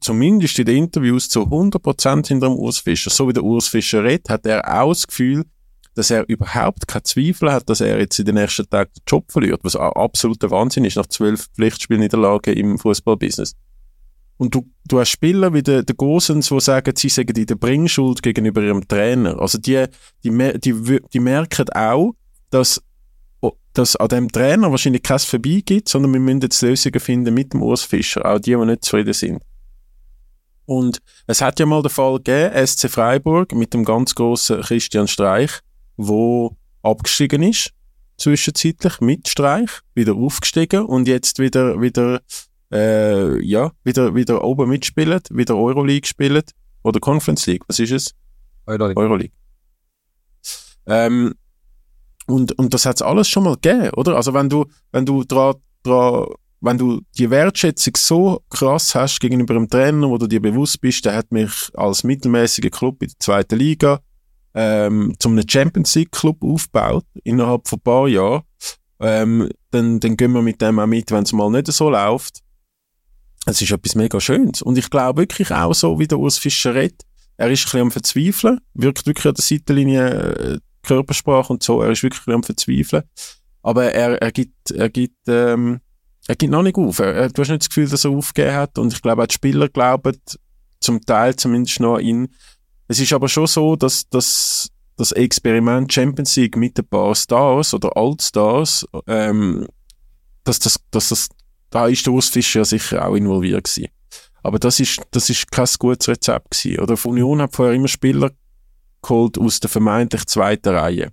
zumindest in den Interviews zu 100 Prozent hinter dem Urs Fischer. So wie der Urs Fischer redet, hat er auch das Gefühl, dass er überhaupt keine Zweifel hat, dass er jetzt in den nächsten Tagen den Job verliert, was ein absoluter Wahnsinn ist, nach zwölf Pflichtspielniederlagen im Fußballbusiness. Und du, du hast Spieler wie der, der Gosens, die sagen, sie sagen in der Bringschuld gegenüber ihrem Trainer. Also die, die, die, die merken auch, dass dass an dem Trainer wahrscheinlich kein Vorbei gibt, sondern wir müssen jetzt Lösungen finden mit dem Urs Fischer, auch die, die nicht zufrieden sind. Und es hat ja mal den Fall gegeben, SC Freiburg mit dem ganz großen Christian Streich, wo abgestiegen ist, zwischenzeitlich mit Streich, wieder aufgestiegen und jetzt wieder, wieder, äh, ja, wieder, wieder oben mitspielt, wieder Euroleague spielt, oder Conference League, was ist es? Euroleague. Euroleague. Ähm, und, und das hat's alles schon mal gegeben, oder? Also wenn du, wenn du dran, dran, wenn du die Wertschätzung so krass hast gegenüber einem Trainer, wo du dir bewusst bist, der hat mich als mittelmäßiger Club in der zweiten Liga ähm, zum Champions League Club aufgebaut innerhalb von ein paar Jahren, ähm, dann, dann gehen wir mit dem auch mit, wenn es mal nicht so läuft. Es ist etwas mega Schönes. Und ich glaube wirklich auch so, wie der Urs Fischer redet, er ist ein bisschen am Verzweifeln, wirkt wirklich an der Seitenlinie äh, Körpersprache und so. Er ist wirklich am Verzweifeln. Aber er, er gibt, er gibt, ähm, er gibt noch nicht auf. Er, du hast nicht das Gefühl, dass er aufgegeben hat. Und ich glaube, auch die Spieler glauben zum Teil zumindest noch ihn. Es ist aber schon so, dass, dass das Experiment Champions League mit ein paar Stars oder Altstars, ähm, dass das, dass das, da ist der Urs Fischer ja sicher auch involviert gewesen. Aber das ist, das ist kein gutes Rezept gewesen. Oder Union hat vorher immer Spieler geholt aus der vermeintlich zweiten Reihe,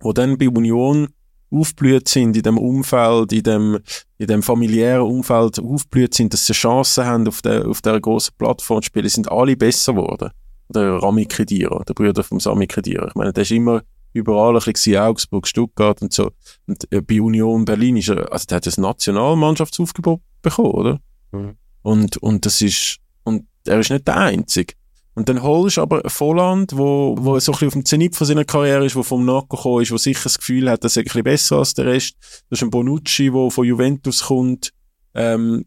wo dann bei Union aufblüht sind in dem Umfeld, in dem, in dem familiären Umfeld aufblüht sind, dass sie Chancen haben, auf der, auf der grossen Plattform zu spielen, sind alle besser geworden. Der Rami Kedira, der Brüder vom Sami Kedira. Ich meine, der ist immer überall ein bisschen Augsburg, Stuttgart und so. Und äh, bei Union Berlin ist er, also der hat das Nationalmannschaftsaufgebot bekommen, oder? Mhm. Und, und das ist, und er ist nicht der Einzige. Und dann holst du aber Volland, wo, wo so ein bisschen auf dem Zenit von seiner Karriere ist, wo vom Nacken gekommen ist, wo sicher das Gefühl hat, dass er ein bisschen besser als der Rest. Das ist ein Bonucci, der von Juventus kommt, ähm,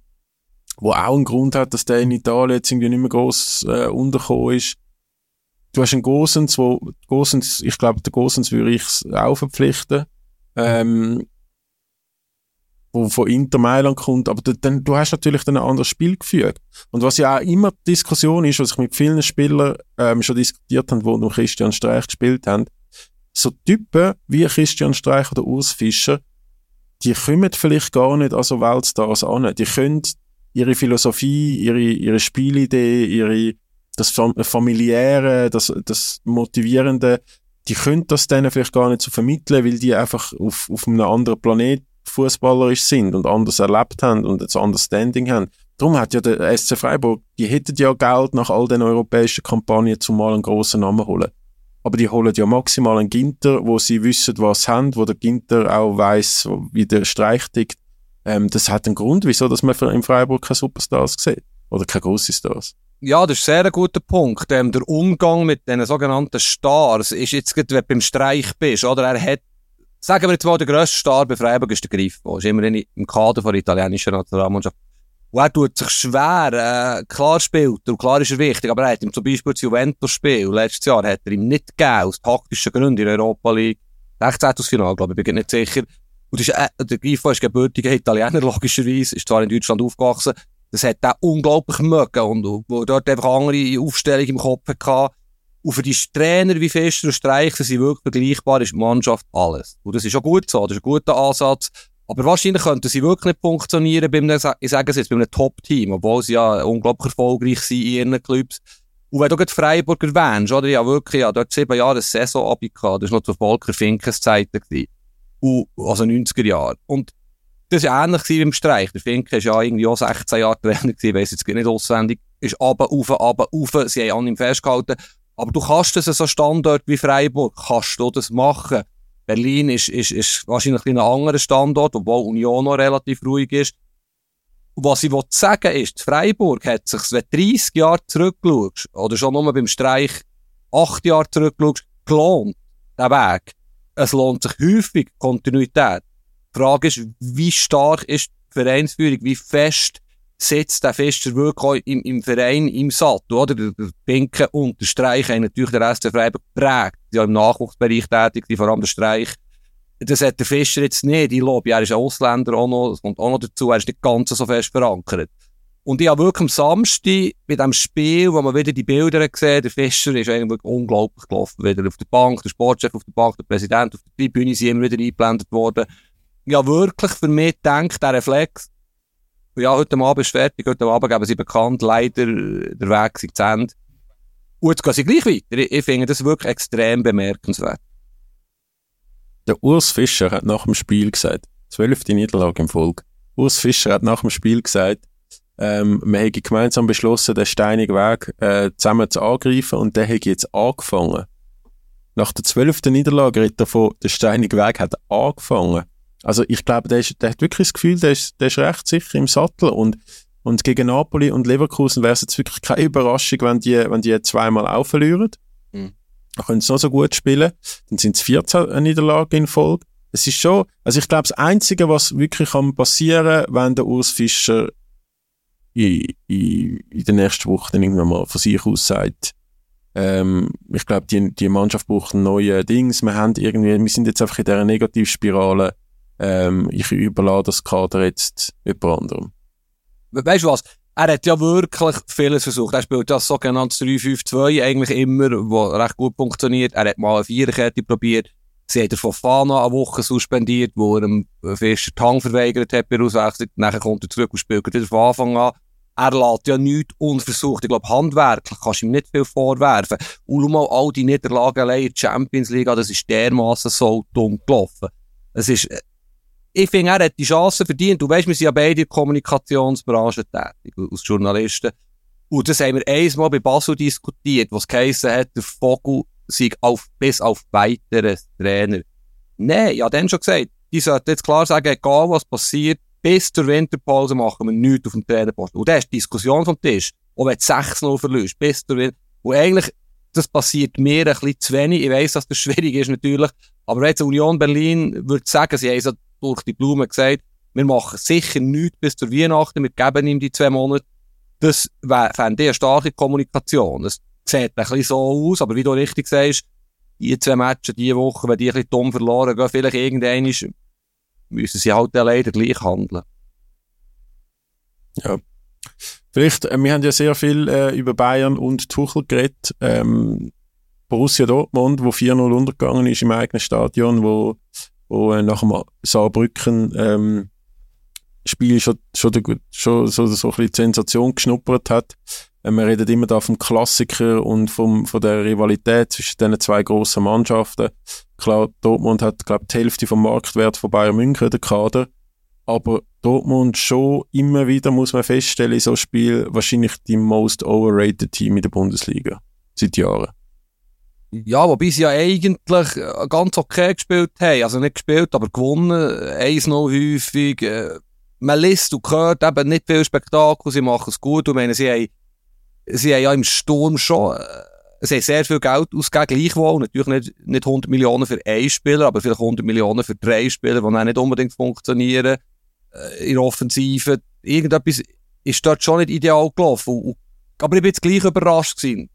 wo auch einen Grund hat, dass der in Italien jetzt irgendwie nicht mehr gross äh, untergekommen ist. Du hast einen Gosens, wo, Gosens, ich glaube, der Gosens würde ich auch verpflichten. Ähm, wo von Inter Mailand kommt, aber dann, du hast natürlich dann ein anderes Spiel geführt. Und was ja auch immer die Diskussion ist, was ich mit vielen Spielern ähm, schon diskutiert habe, die noch Christian Streich gespielt haben, so Typen wie Christian Streich oder Urs Fischer, die kommen vielleicht gar nicht an so Weltstars an. Die können ihre Philosophie, ihre, ihre Spielidee, ihre, das familiäre, das, das motivierende, die können das denen vielleicht gar nicht so vermitteln, weil die einfach auf, auf einem anderen Planet fußballerisch sind und anders erlebt haben und ein anderes Standing haben. Darum hat ja der SC Freiburg, die hätten ja Geld nach all den europäischen Kampagnen zum mal einen grossen Namen holen. Aber die holen ja maximal einen Ginter, wo sie wissen, was sie haben, wo der Ginter auch weiß, wie der Streich tickt. Ähm, das hat einen Grund, wieso dass man im Freiburg keine Superstars sieht. Oder keine grossen Stars. Ja, das ist sehr ein guter Punkt. Ähm, der Umgang mit den sogenannten Stars ist jetzt, wenn du beim Streich bist, oder? Er hat, sagen wir jetzt mal, der grösste Star bei Freiburg ist der Greifo. Ist immerhin im Kader der italienischen Nationalmannschaft. Und er tut sich schwer, äh, klar spielt und klar ist er wichtig, aber er hat ihm zum Beispiel das Juventus-Spiel letztes Jahr hat er ihm nicht gegeben, aus taktischen Gründen in der Europa League. 16. Final, glaube ich, bin nicht sicher. Und ist, äh, der Grifo ist gebürtiger Italiener, logischerweise, ist zwar in Deutschland aufgewachsen, das hat er unglaublich mögen und wo dort einfach andere Aufstellung im Kopf hatte. Und für die Trainer wie Fester und Streich sind wirklich vergleichbar, ist die Mannschaft alles. Und das ist auch gut so, das ist ein guter Ansatz. Aber wahrscheinlich könnten sie wirklich nicht funktionieren bei einem, ich sage es jetzt, bei einem Top-Team, obwohl sie ja unglaublich erfolgreich sind in ihren Clubs. Und wenn du gerade Freiburg erwähnst, oder? Ja, wirklich, ja, dort sieben Jahre eine Saison gehabt. Das war noch zu Volker Finkes Zeiten also 90er Jahre. Und das war ähnlich wie im Streich. Der Finke war ja irgendwie auch 16 Jahre Trainer gewesen, weiss jetzt nicht auswendig. Ist runter, rauf, runter, rauf. Sie haben an ihm festgehalten. Aber du kannst das so Standort wie Freiburg, kannst du das machen. Berlin ist, ist, ist wahrscheinlich ein anderer Standort, obwohl Union noch relativ ruhig ist. Was ich sagen will, ist, Freiburg hat sich, wenn du 30 Jahre zurückschaust, oder schon nur beim Streich 8 Jahre zurückschaust, gelohnt, der Weg. Es lohnt sich häufig Kontinuität. Die Frage ist, wie stark ist die Vereinsführung, wie fest setzt der Fester wirklich im, im Verein im Sattel, oder? Der, Pinken und der Streich haben natürlich der Rest der Freiburg geprägt, die ja im Nachwuchsbereich tätig sind, vor allem der Streich. Das hat der Fischer jetzt nicht, ich glaube, er ist ein Ausländer auch noch, das kommt auch noch dazu, er ist nicht ganz so fest verankert. Und ich habe wirklich am Samstag bei dem Spiel, wo man wieder die Bilder gesehen der Fischer ist eigentlich unglaublich gelaufen. Wieder auf der Bank, der Sportchef auf der Bank, der Präsident auf der Tribüne sind immer wieder eingeblendet worden. Habe wirklich für mich gedacht, der Reflex, ja, heute Abend ist fertig, heute Abend geben sie bekannt, leider der Weg ist zu Ende. Und jetzt gehen sie gleich weiter. Ich, ich finde das wirklich extrem bemerkenswert. Der Urs Fischer hat nach dem Spiel gesagt, zwölfte Niederlage im Folge. Urs Fischer hat nach dem Spiel gesagt, ähm, wir haben gemeinsam beschlossen, den steinigen Weg äh, zusammen zu angreifen und der hat jetzt angefangen. Nach der zwölften Niederlage redet er von, der steinige Weg hat angefangen. Also ich glaube, der, ist, der hat wirklich das Gefühl, der ist, der ist recht sicher im Sattel und, und gegen Napoli und Leverkusen wäre es jetzt wirklich keine Überraschung, wenn die, wenn die zweimal aufverlieren. Mhm. Dann können sie noch so gut spielen. Dann sind es 14 Niederlagen in Folge. Es ist schon, also ich glaube, das Einzige, was wirklich kann passieren, wenn der Urs Fischer in, in, in der nächsten Woche dann irgendwann mal von sich aus sagt, ähm, ich glaube, die, die Mannschaft braucht neue Dings. Wir haben irgendwie, wir sind jetzt einfach in dieser Negativspirale ähm, ich überlasse das Kader jetzt jemand anderem. Weißt du was? Er hat ja wirklich vieles versucht. Er spielt das sogenannte 3-5-2 eigentlich immer, wo recht gut funktioniert. Er hat mal eine Viererkette probiert. Sie hat er von Fana eine Woche suspendiert, wo er ihm Fischer die Hang verweigert hat bei Auswechslung. Nachher kommt er zurück und spielt wieder von Anfang an. Er lässt ja nichts unversucht. Ich glaube, handwerklich kannst du ihm nicht viel vorwerfen. Und mal all die Niederlagen allein in der Champions League, das ist dermaßen so dumm gelaufen. Es ist, ich finde, er hat die Chance verdient. Du weißt, wir sind ja beide in der Kommunikationsbranche tätig, als Journalisten. Und das haben wir einmal bei Basel diskutiert, was geheissen hat, der Vogel sei auf, bis auf weitere Trainer. Nein, ich habe dann schon gesagt, die sollten jetzt klar sagen, egal was passiert, bis zur Winterpause machen wir nichts auf dem Trainerposten. Und das ist die Diskussion vom Tisch. Auch wenn du 6-0 verlierst, bis zur Winter. Und eigentlich, das passiert mir ein bisschen zu wenig. Ich weiss, dass das schwierig ist natürlich. Aber jetzt Union Berlin würde sagen, sie haben so durch die Blume gesagt, wir machen sicher nichts bis zur Weihnachten, wir geben ihm die zwei Monate. Das fände ich eine starke Kommunikation. Das sieht ein bisschen so aus, aber wie du richtig sagst, die zwei Matches diese Woche, wenn die ein bisschen dumm verloren gehen, vielleicht irgendwann müssen sie halt leider gleich handeln. Ja. Vielleicht, äh, wir haben ja sehr viel äh, über Bayern und Tuchel geredet. Ähm, Borussia Dortmund, wo 4-0 untergegangen ist im eigenen Stadion, wo wo äh, nach dem Saarbrücken ähm, Spiel schon, schon, schon so, so ein bisschen Sensation geschnuppert hat. Äh, wir reden immer da vom Klassiker und vom, von der Rivalität zwischen diesen zwei grossen Mannschaften. Klar, Dortmund hat, glaube die Hälfte vom Marktwert von Bayern München, der Kader. Aber Dortmund schon immer wieder, muss man feststellen, in so Spiel wahrscheinlich die most overrated Team in der Bundesliga. Seit Jahren. Ja, wobei sie ja eigentlich äh, ganz okay gespielt haben. Also nicht gespielt, aber gewonnen. 1-0 häufig. Äh, man liest und hört eben nicht viel Spektakel. Sie machen es gut. Und meine, sie haben, sie haben ja im Sturm schon, äh, sie haben sehr viel Geld ausgegeben, gleichwohl. Natürlich nicht, nicht 100 Millionen für einen Spieler, aber vielleicht 100 Millionen für drei Spieler, die auch nicht unbedingt funktionieren. In der Offensive. Irgendetwas ist dort schon nicht ideal gelaufen. aber ich bin jetzt gleich überrascht gewesen.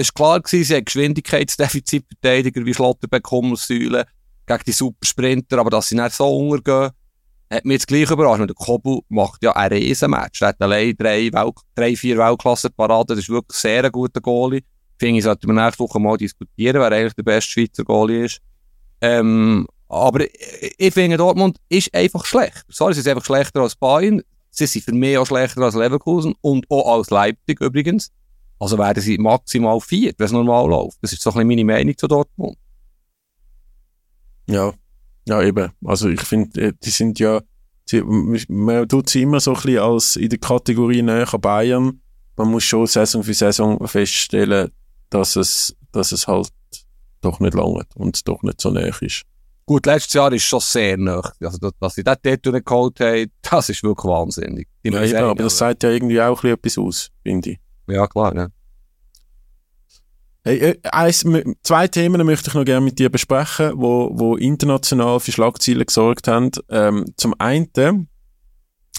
Es war klar, gewesen, sie haben Geschwindigkeitsdefizitverteidiger wie Schlotterbeck, Hummelsäule gegen die Supersprinter, aber dass sie nicht so untergehen, hat mich jetzt gleich überrascht. Der Kobel macht ja ein Riesenmatch. Er hat allein drei, Welt drei vier Weltklasse-Paraden. Das ist wirklich sehr ein guter Goalie. Finde ich, sollten wir nächste Woche mal diskutieren, wer eigentlich der beste Schweizer Goalie ist. Ähm, aber ich, ich finde, Dortmund ist einfach schlecht. Sorry, sie sind einfach schlechter als Bayern. Sie sind für mich auch schlechter als Leverkusen und auch als Leipzig übrigens. Also werden sie maximal vier, wenn es normal läuft. Das ist so ein bisschen meine Meinung zu Dortmund. Ja, ja eben. Also ich finde, äh, die sind ja, sie, man tut sie immer so ein bisschen als in der Kategorie näher Bayern. Man muss schon Saison für Saison feststellen, dass es, dass es halt doch nicht lange und doch nicht so näher ist. Gut, letztes Jahr ist schon sehr nah. Also, dass sie das dort nicht geholt haben, das ist wirklich wahnsinnig. Ja, eben, aber das sagt ja irgendwie auch ein bisschen etwas aus, finde ich. Ja, klar, ja. Hey, äh, eins, zwei Themen möchte ich noch gerne mit dir besprechen, wo, wo international für Schlagzeilen gesorgt haben. Ähm, zum einen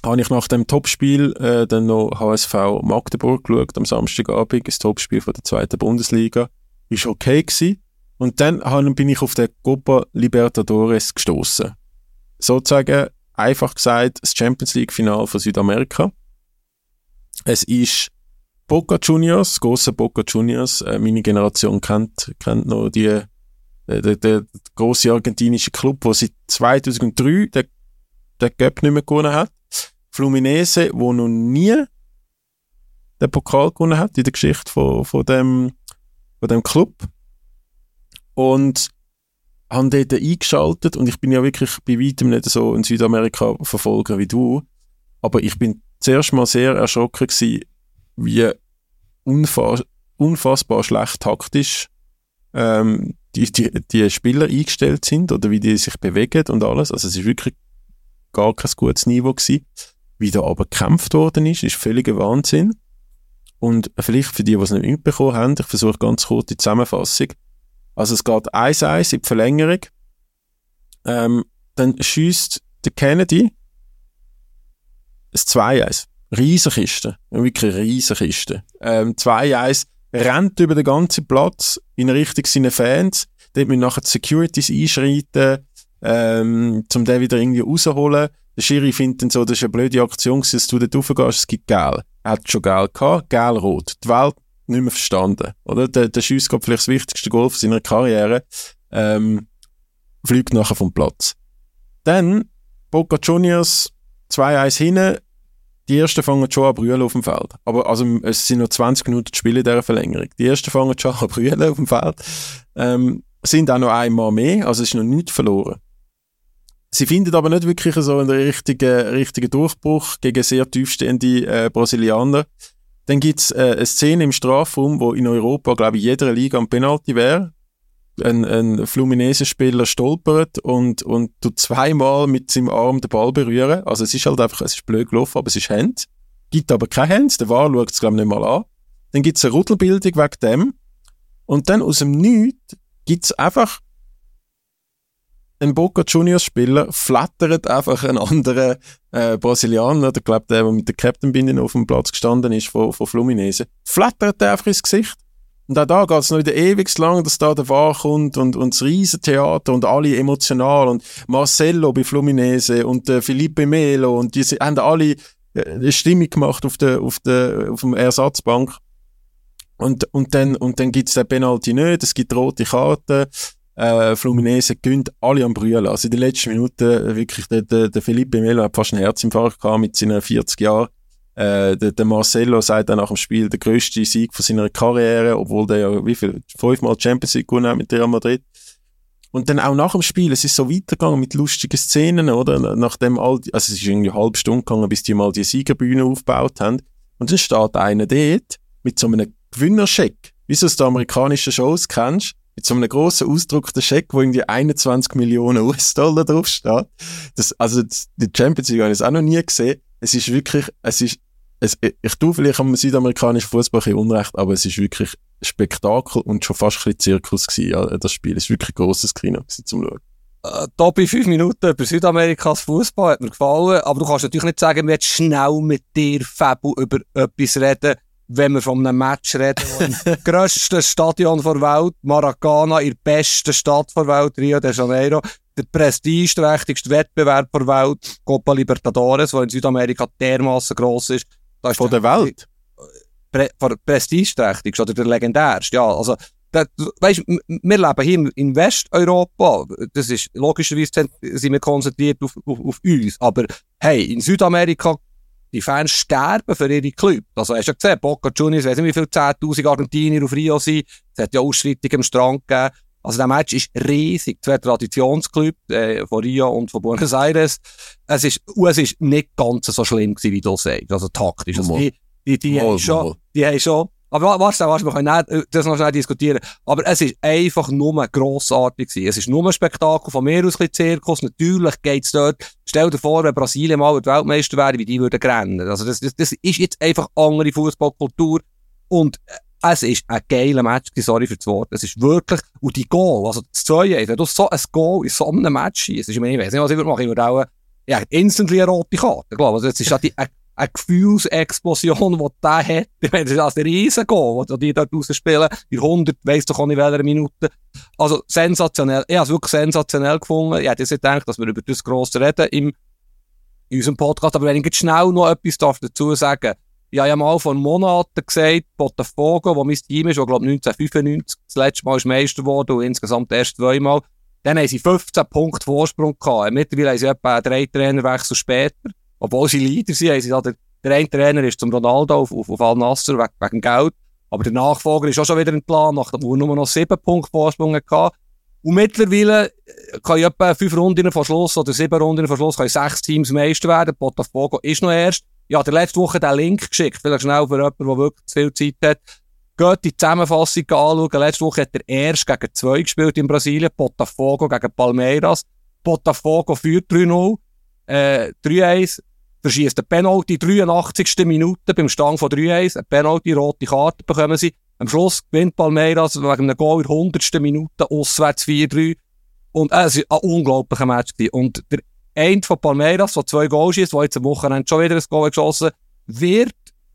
habe ich nach dem Topspiel äh, dann noch HSV Magdeburg geschaut, am Samstagabend, das Topspiel von der zweiten Bundesliga. Ist okay gewesen. Und dann bin ich auf den Copa Libertadores gestoßen. Sozusagen, einfach gesagt, das Champions League Final von Südamerika. Es ist Boca Juniors, große Boca Juniors. Äh, meine Generation kennt, kennt noch die, äh, der, der große argentinische Club, wo seit 2003 der, der Cup nicht mehr gewonnen hat. Fluminense, wo noch nie den Pokal gewonnen hat in der Geschichte von, von, dem, von dem Club. Und haben dort eingeschaltet und ich bin ja wirklich bei weitem nicht so in Südamerika verfolger wie du, aber ich bin zuerst mal sehr erschrocken gewesen, wie unfass unfassbar schlecht taktisch ähm, die, die, die Spieler eingestellt sind oder wie die sich bewegen und alles. Also es ist wirklich gar kein gutes Niveau gewesen. Wie da aber gekämpft worden ist, ist völliger Wahnsinn. Und vielleicht für die, die es nicht mitbekommen haben, ich versuche ganz kurz die Zusammenfassung. Also es geht 1-1 in die Verlängerung. Ähm, dann schießt der Kennedy das 2-1. Riesenkiste. Wirklich Riesenkiste. Ähm, 2-1 rennt über den ganzen Platz in Richtung seiner Fans. Dort müssen nachher die Securities einschreiten, ähm, um den wieder irgendwie rausholen. Der Schiri findet dann so, das ist eine blöde Aktion, dass du dort raufgehst, es gibt Gel. Er hat schon Gel gehabt, Gel-Rot. Die Welt nicht mehr verstanden, oder? Der, der Schuss gab vielleicht das wichtigste Golf seiner Karriere, ähm, fliegt nachher vom Platz. Dann, Boca Juniors, 2-1 hinten, die ersten fangen schon an brüllen auf dem Feld. Aber also, es sind noch 20 Minuten zu spielen in dieser Verlängerung. Die ersten fangen schon an brüllen auf dem Feld. Ähm, sind auch noch einmal mehr, also es ist noch nichts verloren. Sie finden aber nicht wirklich so einen richtigen, richtigen Durchbruch gegen sehr tiefstehende äh, Brasilianer. Dann gibt's äh, eine Szene im Strafraum, wo in Europa, glaube ich, jeder Liga ein Penalty wäre ein, ein Fluminense-Spieler stolpert und, und tut zweimal mit seinem Arm den Ball berühren. Also es ist halt einfach, es ist blöd gelaufen, aber es ist Hand. Gibt aber keine Hand, der War schaut es glaube ich nicht mal an. Dann gibt es eine Ruddelbildung wegen dem. Und dann aus dem Nichts gibt es einfach ein Boca Juniors Spieler flattert einfach einen anderen äh, Brasilianer, der glaubt der, der mit der Captain Binding auf dem Platz gestanden ist von, von Fluminense, flattert er einfach ins Gesicht. Und auch da geht es noch wieder ewig lang, dass da der Wahr kommt und, und das Riesentheater und alle emotional und Marcello bei Fluminese und äh, Felipe Melo und die haben alle äh, eine Stimmung gemacht auf der, auf der, auf dem Ersatzbank. Und, und dann, und dann gibt's den Penalty nicht, es gibt rote Karten, äh, Fluminese gönnt alle am Brüllen. Also in den letzten Minuten äh, wirklich, der, der, der Felipe Melo hat fast einen Herzinfarkt gehabt mit seinen 40 Jahren. Äh, der, der Marcelo sagt dann nach dem Spiel, der grösste Sieg von seiner Karriere, obwohl der ja, wie viel, fünfmal Champions League gewonnen hat mit Real Madrid. Und dann auch nach dem Spiel, es ist so weitergegangen mit lustigen Szenen, oder? Nachdem all, also es ist irgendwie eine halbe Stunde gegangen, bis die mal die Siegerbühne aufgebaut haben. Und dann steht einer dort mit so einem Gewinnerscheck, wie du es der amerikanischen Shows kennst, mit so einem grossen ausgedruckten Scheck, wo irgendwie 21 Millionen US-Dollar draufsteht. Das, also, die Champions League habe ich auch noch nie gesehen. Es ist wirklich, es ist, es, ich tue vielleicht am südamerikanischen Fußball ein Unrecht, aber es ist wirklich Spektakel und schon fast ein bisschen Zirkus gewesen, ja, das Spiel. Es ist wirklich ein grosses Kino zum Schauen. Äh, Top in fünf Minuten über Südamerikas Fußball hat mir gefallen, aber du kannst natürlich nicht sagen, wir jetzt schnell mit dir, Fabu, über etwas reden, wenn wir von einem Match reden, im grössten Stadion der Welt, Maracana, in der besten Stadt der Welt, Rio de Janeiro, der prestigeträchtigste Wettbewerb der Welt, Copa Libertadores, der in Südamerika dermaßen gross ist. Ist von der Welt? Pre prestigeträchtigste oder der legendärste, ja. Also, das, weißt, wir leben hier in Westeuropa. Das ist logischerweise sind wir konzentriert auf, auf, auf uns. Aber hey, in Südamerika die Fans sterben für ihre Club. Also hast du ja gesehen, Boca Juniors, weiß nicht wie viele 10'000 Argentinier auf Rio sind. Es hat ja Ausschreitungen am Strand gegeben. Also der Match ist riesig. Zwei Traditionsclubs, äh, von Rio und von Buenos Aires. Es ist, es ist nicht ganz so schlimm gewesen, wie du sagst. Also taktisch. Also die, die, die, Mal, haben schon, die haben schon, aber warte, warte, wir können nicht, das noch schnell diskutieren. Aber es ist einfach nur grossartig gewesen. Es ist nur ein Spektakel, von mir aus ein bisschen Zirkus. Natürlich geht's dort, stell dir vor, wenn Brasilien mal Weltmeister wäre, wie die würden rennen. Also das, das, das ist jetzt einfach andere Fußballkultur. Und es ist ein geiler Match, sorry für das Wort. Es ist wirklich, und die Goal, also das Zweite, wenn du so ein Goal in so einem Match schießt, ich meine, ich weiß nicht, was ich würde machen, ich würde auch, ja, instantly eine rote Karte, glaube Also jetzt ist halt die, eine, eine Gefühlsexplosion, die der hat. Ich meine, das ist also ein riesen Goal, den die dort rausspielen. In 100, weiss doch auch nicht welcher Minute. Also sensationell. Ich habe es wirklich sensationell gefunden. Ich hätte jetzt nicht gedacht, dass wir über das gross reden im, in unserem Podcast. Aber wenn ich jetzt schnell noch etwas darf dazu sagen ich habe ja mal vor Monaten gesagt, Botafogo, wo mein Team ist, wo, glaube ich, 1995 das letzte Mal ist Meister geworden und insgesamt erst zweimal, dann haben sie 15 Punkte Vorsprung gehabt. Mittlerweile haben sie etwa drei Trainerwechsel später. Obwohl sie Leader sind, haben sie da, der, eine Trainer ist zum Ronaldo auf, auf, auf Al-Nasser wegen, wegen Geld. Aber der Nachfolger ist auch schon wieder entplant, nachdem wir nur noch sieben Punkte Vorsprung hatten. Und mittlerweile kann ich etwa fünf Runden vor Schluss oder sieben Runden vor Schluss können sechs Teams Meister werden. Botafogo ist noch erst. Ja, der letzte Woche den Link geschickt. Vielleicht schnell für jemanden, der wirklich zu viel Zeit hat. Geht die Zusammenfassung anschauen. Letzte Woche hat er erst gegen zwei gespielt in Brasilien. Botafogo gegen Palmeiras. Botafogo führt 3-0. Äh, 3-1. Verschießt der Penalty 83. Minute beim Stand von 3-1. Eine Penalty, rote Karte bekommen sie. Am Schluss gewinnt Palmeiras wegen einem Goal in der 100. Minute auswärts 4-3. Und äh, es war ein unglaublicher Match. Und der eine von Palmeiras, der zwei Goals schießt, der jetzt am Wochenende schon wieder ein Goal geschossen wird,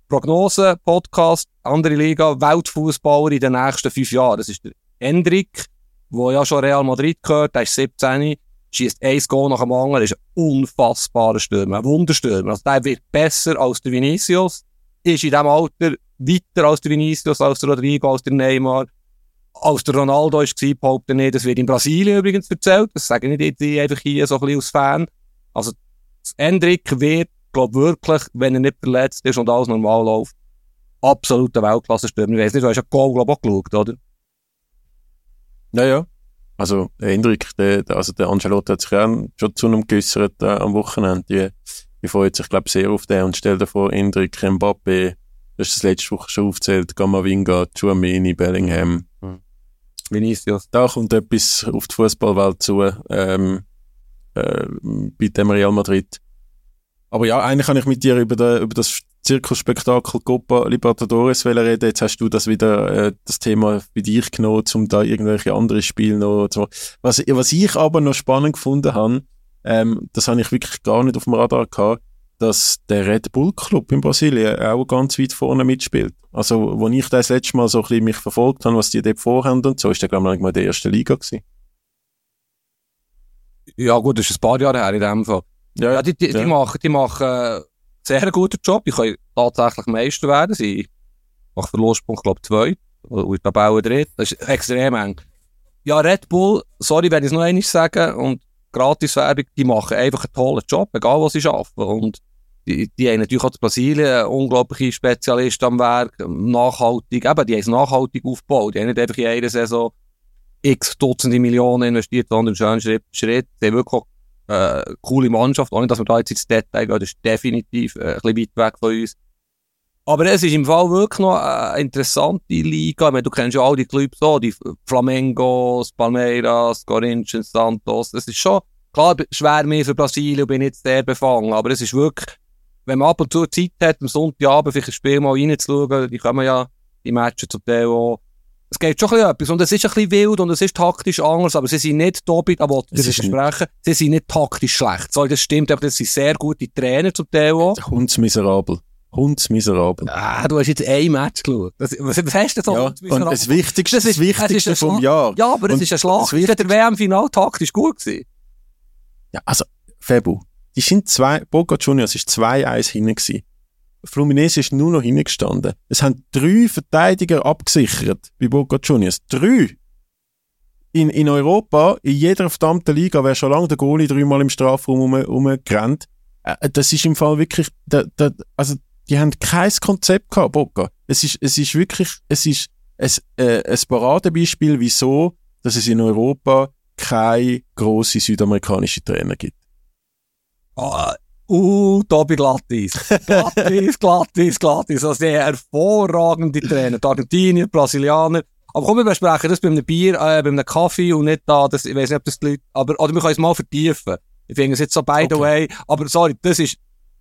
Prognose, Podcast, andere Liga, Weltfußballer in den nächsten fünf Jahren. Das ist der Hendrik, der ja schon Real Madrid gehört, der ist 17, schießt ein Goal nach dem anderen, ist ein unfassbarer Stürmer, ein Wunderstürmer. Also der wird besser als der Vinicius, ist in diesem Alter weiter als der Vinicius, als der Rodrigo, als der Neymar, als der Ronaldo war, behaupte ich. Das wird in Brasilien übrigens erzählt. Das sage ich nicht ich einfach hier so ein bisschen als Fan. Also, das Hendrik wird, glaube wirklich, wenn er nicht verletzt ist und alles normal läuft, absoluter Weltklasse-Stürmer. Ich weiß nicht, du hast ja Goal, glaube ich, auch geschaut, oder? Ja, ja. Also, der Hendrik, der, also der Ancelotti hat sich ja schon zu einem geäussert äh, am Wochenende. Die, die freut sich, glaube ich, sehr auf den. Und stell dir vor, Hendrik, Mbappé, du hast das letzte Woche schon aufgezählt, Gamavinga, Chouameni, Bellingham. Vinicius. Da kommt etwas auf die Fußballwelt zu, ähm, äh, bei dem Real Madrid. Aber ja, eigentlich kann ich mit dir über, den, über das Zirkusspektakel Copa Libertadores reden. Jetzt hast du das wieder, äh, das Thema bei dich genommen, um da irgendwelche andere Spiele noch zu machen. Was, was ich aber noch spannend gefunden habe, ähm, das habe ich wirklich gar nicht auf dem Radar gehabt, dass der Red Bull Club in Brasilien auch ganz weit vorne mitspielt. Also, wo ich das letzte Mal so ein bisschen mich verfolgt habe, was die dort vorhaben und so, ist der, glaube ich, mal in der ersten Liga gewesen. Ja, gut, das ist ein paar Jahre her in dem Fall. Ja, die, die, Ja. die machen, die machen äh, sehr guten Job. Die können tatsächlich Meister werden. Sie machen Verlustpunkt, glaube ich, zwei. Und Tabelle dritt. Das ist extrem eng. Ja, Red Bull, sorry, wenn ich es noch einmal sage, und Gratiswerbung, die machen einfach einen tollen Job, egal was sie schaffen. Und die, die haben natürlich auch in Brasilien unglaubliche Spezialisten am Werk, nachhaltig, eben, die haben es nachhaltig aufgebaut. Die haben nicht einfach in einer Saison x Dutzende Millionen investiert, sondern schön Schritt Schritt. Sie haben wirklich äh, coole Mannschaft, ohne dass wir da jetzt ins Detail gehen, das ist definitiv äh, ein bisschen weit weg von uns. Aber es ist im Fall wirklich noch eine interessante Liga. Ich meine, du kennst ja all die Clubs so, die Flamengos, Palmeiras, Corinthians, Santos. Es ist schon, klar, schwer mehr für Brasilien, bin ich jetzt sehr befangen, aber es ist wirklich, wenn man ab und zu Zeit hat, am Sonntagabend vielleicht ein Spiel mal reinzuschauen, die kommen ja, die Matches zum Teil auch, es geht schon ein bisschen etwas. Und es ist ein bisschen wild und es ist taktisch anders, aber sie sind nicht Tobit, aber das ist versprechen, sie sind nicht taktisch schlecht. Sorry, das stimmt, aber das sind sehr gute Trainer zum Teil auch. Hundsmiserabel. Hundsmiserabel. Ah, du hast jetzt ein Match geschaut. Das, was, was hast du so? Ja, und das Wichtigste, das, ist, das Wichtigste das vom Jahr. Ja, aber es ist ein Schlag. Ist der WM-Final taktisch gut gewesen? Ja, also, Febu, die sind zwei, Boca Juniors ist 2-1 hinten gewesen. Fluminense ist nur noch hingestanden. Es haben drei Verteidiger abgesichert bei Boca Juniors. Drei! In, in Europa, in jeder verdammten Liga, wäre schon lange der Goalie dreimal im Strafraum rumgerannt. Äh, das ist im Fall wirklich, da, da, also, die haben kein Konzept gehabt, Boca. Es ist, es ist wirklich, es ist ein, äh, ein Paradebeispiel, wieso, dass es in Europa keine grosse südamerikanische Trainer gibt. Oh, Uh, Tobi Glattis. Glattis, Glattis, Glattis. Also sehr hervorragende Trainer. Die Argentinier, Brasilianer. Aber komm, wir besprechen das bei einem Bier, äh, bei einem Kaffee und nicht da, das, ich weiß nicht, ob das die Leute, aber, oder wir können es mal vertiefen. Ich finde es jetzt so by the okay. way, aber sorry, das ist,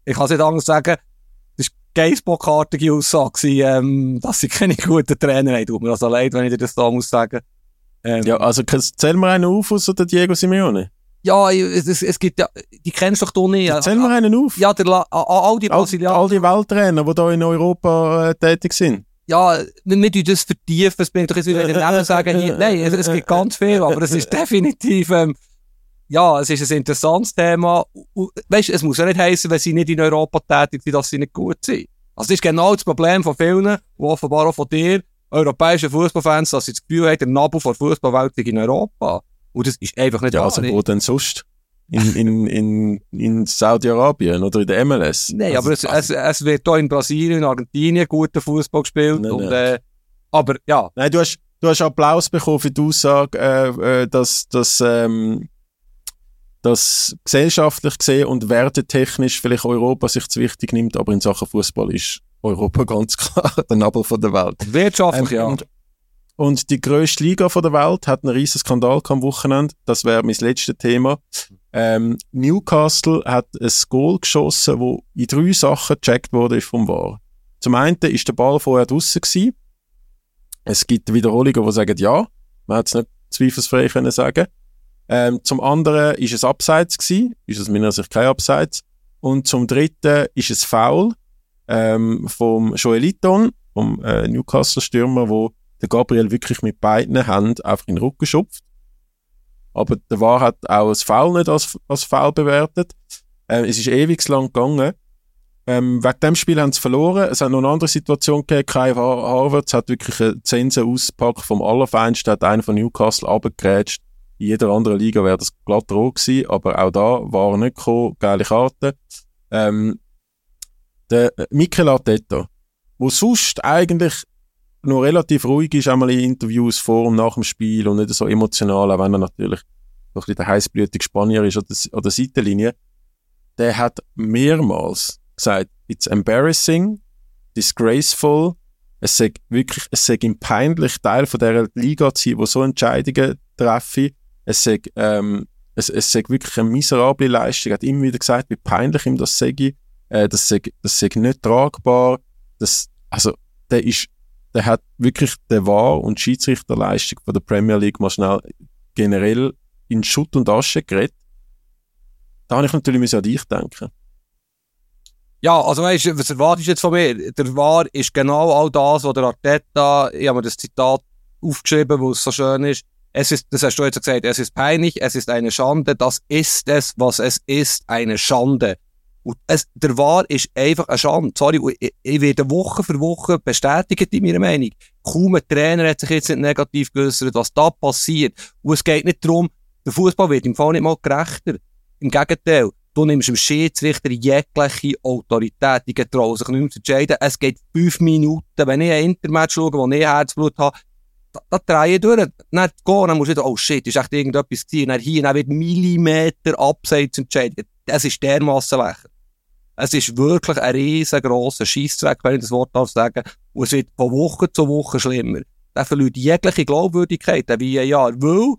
ich kann es nicht anders sagen, Geissbockartige Aussage ähm, dass sie keine guten Trainer haben. Tut mir also leid, wenn ich dir das da muss sagen. Ähm, ja, also, zähl mir einen auf, außer der Diego Simeone. Ja, es, es, es gibt ja, die kennst du doch du nicht. Erzähl mir einen auf. Ja, der, all die Brasilianer. All, all die Welttrainer, die hier in Europa äh, tätig sind. Ja, wir, wir das vertiefen, es bringt doch jetzt wieder Namen sagen, hier, nein, es, es gibt ganz viel, aber es ist definitiv, ähm, ja, es ist ein interessantes Thema. Weißt du, es muss ja nicht heißen, wenn sie nicht in Europa tätig sind, dass sie nicht gut sind. Also, das ist genau das Problem von vielen, wo offenbar auch von dir, europäischen Fußballfans, dass sie das Gefühl haben, der Nabel von Fußballwelt in Europa. Und das ist einfach nicht Ja, also wo denn sonst? In, in, in, in Saudi-Arabien oder in der MLS? Nein, also, aber es, es, es wird hier in Brasilien, in Argentinien guter Fußball gespielt. Nein, und, äh, aber ja. Nein, du hast, du hast Applaus bekommen für die Aussage, äh, äh, dass, dass, ähm, dass gesellschaftlich gesehen und wertetechnisch vielleicht Europa sich zu wichtig nimmt, aber in Sachen Fußball ist Europa ganz klar der Nabel von der Welt. Wirtschaftlich, ähm, ja. Und, und die grösste Liga von der Welt hat einen riesen Skandal am Wochenende. Das wäre mein letztes Thema. Ähm, Newcastle hat ein Goal geschossen, wo in drei Sachen gecheckt wurde vom VAR. Zum einen ist der Ball vorher draussen gewesen. Es gibt Wiederholungen, die sagen ja. Man hat es nicht zweifelsfrei können sagen. Ähm, zum anderen ist es Abseits gewesen. Ist es meiner Sicht kein Abseits. Und zum dritten ist es Foul, ähm, vom Joeliton, vom äh, Newcastle-Stürmer, wo der Gabriel wirklich mit beiden Händen einfach in den Rücken schupft. Aber der War hat auch das Foul nicht als, als Foul bewertet. Ähm, es ist ewig lang gegangen. Ähm, wegen dem Spiel haben sie verloren. Es hat noch eine andere Situation gegeben. Kai Harvard hat wirklich eine Zense ausgepackt vom Allerfeinsten, hat einen von Newcastle abgegrätscht. In jeder anderen Liga wäre das glatt rot gewesen, aber auch da war nicht gekommen, geile Karte. Ähm, der Mikel Arteta, wo sonst eigentlich noch relativ ruhig ist, einmal in Interviews vor und nach dem Spiel und nicht so emotional, auch wenn er natürlich noch ein der heißblütige Spanier ist oder, oder Seitenlinie, der hat mehrmals gesagt, it's embarrassing, disgraceful, es sei wirklich, es sei ihm peinlich, Teil von dieser Liga zu sein, wo so Entscheidungen treffen. Es sei, ähm, es, es sei wirklich eine miserable Leistung. Er hat immer wieder gesagt, wie peinlich ihm das sei. Äh, das sei, das sei nicht tragbar. Das, also, der ist der hat wirklich der Wahr- und Schiedsrichterleistung von der Premier League mal schnell generell in Schutt und Asche geredet. Da habe ich natürlich an dich denken. Ja, also weißt was erwartest du jetzt von mir? Der Wahr ist genau all das, was der Arteta, ich habe mir das Zitat aufgeschrieben, wo es so schön ist. Es ist, das hast du jetzt gesagt, es ist peinlich, es ist eine Schande, das ist es, was es ist, eine Schande. Und es, der Wahr ist einfach eine Schande. Sorry, ich, ich werde Woche für Woche bestätigt in meiner Meinung. Kaum ein Trainer hat sich jetzt nicht negativ geäußert, was da passiert. Und es geht nicht darum, der Fußball wird im Fall nicht mal gerechter. Im Gegenteil. Du nimmst dem Schiedsrichter jegliche Autorität, die getrauen sich nicht mehr zu entscheiden. Es geht fünf Minuten. Wenn ich ein Intermatch schaue, wo ich Herzblut habe, da, da drehe ich durch. Dann gehen, dann musst du wieder, oh shit, ist echt irgendetwas gewesen. Dann hier, dann wird Millimeter abseits entscheiden. Das ist dermassen lächerlich. Es ist wirklich ein riesengroßer Scheissdreck, wenn ich das Wort darf sagen. Und es wird von Woche zu Woche schlimmer. Der verliert jegliche Glaubwürdigkeit, der VAR, weil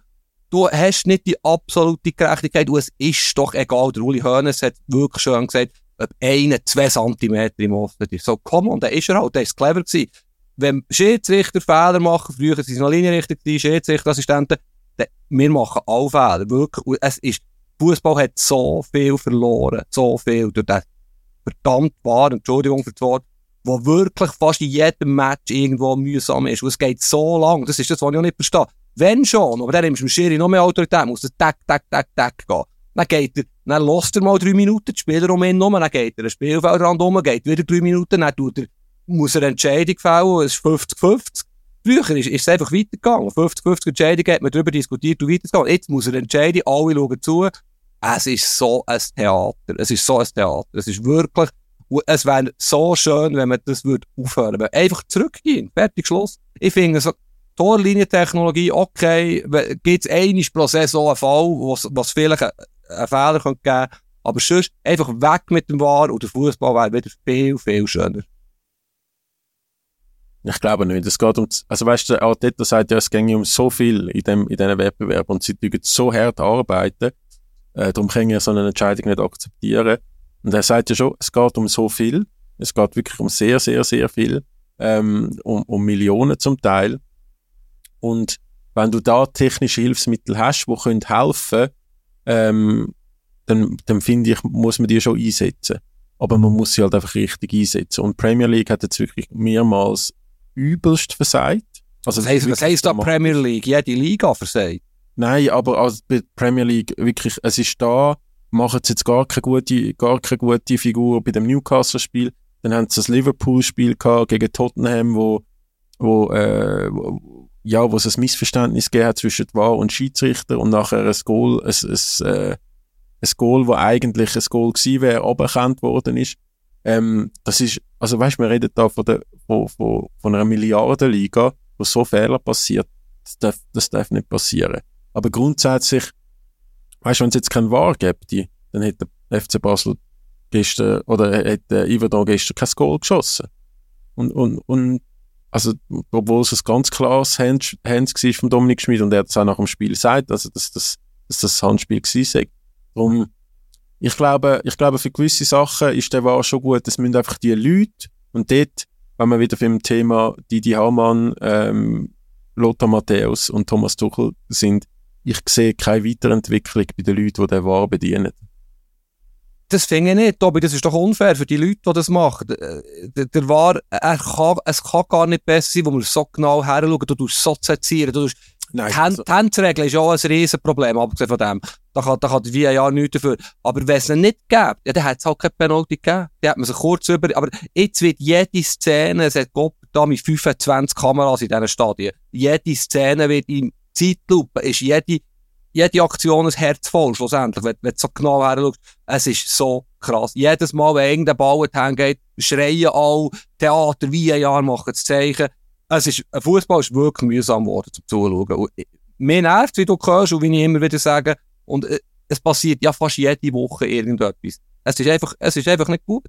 du hast nicht die absolute Gerechtigkeit und es ist doch egal. Der Uli Hoeneß hat wirklich schön gesagt, ob eine, zwei Zentimeter im Osten ist. So, komm, und der ist er halt, der ist clever gewesen. Wenn Schiedsrichter Fehler machen, früher sind es noch Linienrichter Schiedsrichterassistenten, dann, wir machen alle Fehler, wirklich. Es ist, Fußball hat so viel verloren, so viel durch den verdammt wahr, Entschuldigung für das Wort, wo wirklich fast in jedem Match irgendwo mühsam ist. Und es geht so lang, das ist das, was ich auch nicht verstehe. Wenn schon, aber dann nimmst du dem Schiri noch mehr Autorität, muss er tack, tack, tack, tack gehen. Dann geht er, dann lässt er mal drei Minuten, die Spieler um ihn herum, dann geht er ein Spielfeldrand um, geht wieder drei Minuten, dann tut er, muss eine Entscheidung fällen, es ist 50-50. Früher ist, ist es einfach weitergegangen. 50-50 Entscheidungen hat man darüber diskutiert und weitergegangen. Jetzt muss er entscheiden, alle schauen zu. Es ist so ein Theater. Es ist so ein Theater. Es ist wirklich, es wäre so schön, wenn man das würde aufhören würde. Einfach zurückgehen. Fertig, Schluss. Ich finde so, Torlinientechnologie, okay, gibt es einiges pro Saison einen Fall, was, was vielleicht einen, Fehler könnte geben aber sonst einfach weg mit dem War und der Fußball wäre wieder viel, viel schöner. Ich glaube nicht. Es geht um, also weißt du, Arteta sagt ja, es ginge um so viel in dem, in diesem Wettbewerb und sie tun so hart arbeiten, äh, darum kann er so eine Entscheidung nicht akzeptieren. Und er sagt ja schon, es geht um so viel. Es geht wirklich um sehr, sehr, sehr viel. Ähm, um, um Millionen zum Teil. Und wenn du da technische Hilfsmittel hast, die können helfen ähm, dann, dann finde ich, muss man die schon einsetzen. Aber man muss sie halt einfach richtig einsetzen. Und Premier League hat jetzt wirklich mehrmals übelst versagt. Also was heisst, was heisst da Premier League? Jede Liga versagt? Nein, aber also bei Premier League wirklich, es ist da, machen sie jetzt gar keine gute, gar keine gute Figur bei dem Newcastle-Spiel. Dann haben sie das Liverpool-Spiel gehabt gegen Tottenham, wo, wo, äh, wo, ja, wo es ein Missverständnis gegeben hat zwischen War und Schiedsrichter und nachher ein Goal, ein, ein, äh, ein Goal, wo eigentlich ein Goal gewesen wäre, aberkannt worden ist. Ähm, das ist, also weißt, wir reden da von, der, von, von, von einer Milliardenliga, wo so Fehler passiert. Das darf, das darf nicht passieren. Aber grundsätzlich, weißt wenn es jetzt kein War gäbe, dann hätte der FC Basel gestern, oder hätte Iverdon gestern kein Goal geschossen. Und, und, und, also, obwohl es ein ganz klares Hands, Hands war von Dominik Schmid und er hat es auch nach dem Spiel gesagt, also, dass, dass, dass das Handspiel war. Darum, ich glaube, ich glaube, für gewisse Sachen ist der War schon gut. Es müssen einfach die Leute, und dort, wenn wir wieder dem Thema Didi Hamann, ähm, Lothar Matthäus und Thomas Tuchel sind, ich sehe keine Weiterentwicklung bei den Leuten, die den War bedienen. Das finde ich nicht, Tobi. Das ist doch unfair für die Leute, die das machen. Der, der War, er kann, es kann gar nicht besser sein, wo wir so genau her. Du tust so zensieren. Du tust, Nein, die, die Handregel ist auch ein Riesenproblem, abgesehen von dem. Da kann, da kann der VAR nichts dafür. Aber wenn es nicht ja, dann hätte es halt keine Penalty gegeben. Die hat man sich kurz über, aber jetzt wird jede Szene, es hat Gott da mit 25 Kameras in diesen Stadien, jede Szene wird in Zeitlupe, ist jede, jede Aktion ein Herz voll, schlussendlich, wenn, wenn du so genau her. Es ist so krass. Jedes Mal, wenn irgendein Ball hingeht, schreien alle, Theater, VAR machen das Zeichen. Es ist, ein Fußball ist wirklich mühsam geworden zum Zuschauen. Und mir nervt, wie du hörst und wie ich immer wieder sage, und äh, es passiert ja fast jede Woche irgendetwas. Es ist einfach, es ist einfach nicht gut.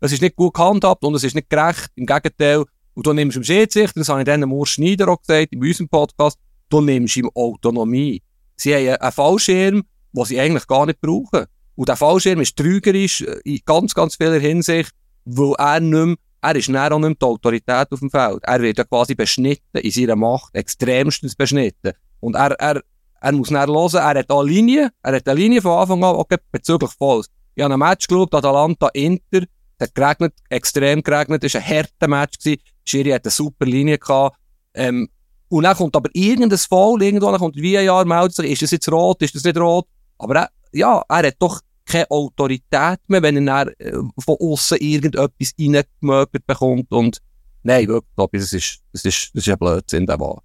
Es ist nicht gut gehandhabt und es ist nicht gerecht. Im Gegenteil. Und du nimmst im Schiedsrichter, das habe ich dann Urs Schneider auch gesagt, in unserem Podcast, du nimmst ihm Autonomie. Sie haben einen Fallschirm, den sie eigentlich gar nicht brauchen. Und der Fallschirm ist trügerisch äh, in ganz, ganz vieler Hinsicht, weil er nicht mehr, er ist näher auch nicht die Autorität auf dem Feld. Er wird ja quasi beschnitten in seiner Macht, extremstens beschnitten. Und er, er, er muss näher hören, er hat eine Linie, er hat eine Linie von Anfang an, okay, bezüglich Volks. Ich habe ein Match geschaut, Atalanta Inter, es hat geregnet, extrem geregnet, es war ein harter Match. Schiri hat eine super Linie gehabt. Ähm, und dann kommt aber irgendein Fall, irgendwann kommt wie ein Jahr, meldet sich, ist das jetzt rot, ist das nicht rot? Aber er, ja, er hat doch keine Autorität mehr, wenn er äh, von außen irgendetwas reingemögert bekommt und nein, wirklich, glaube ich, das ist, das ist, das ist ein Blödsinn, der war.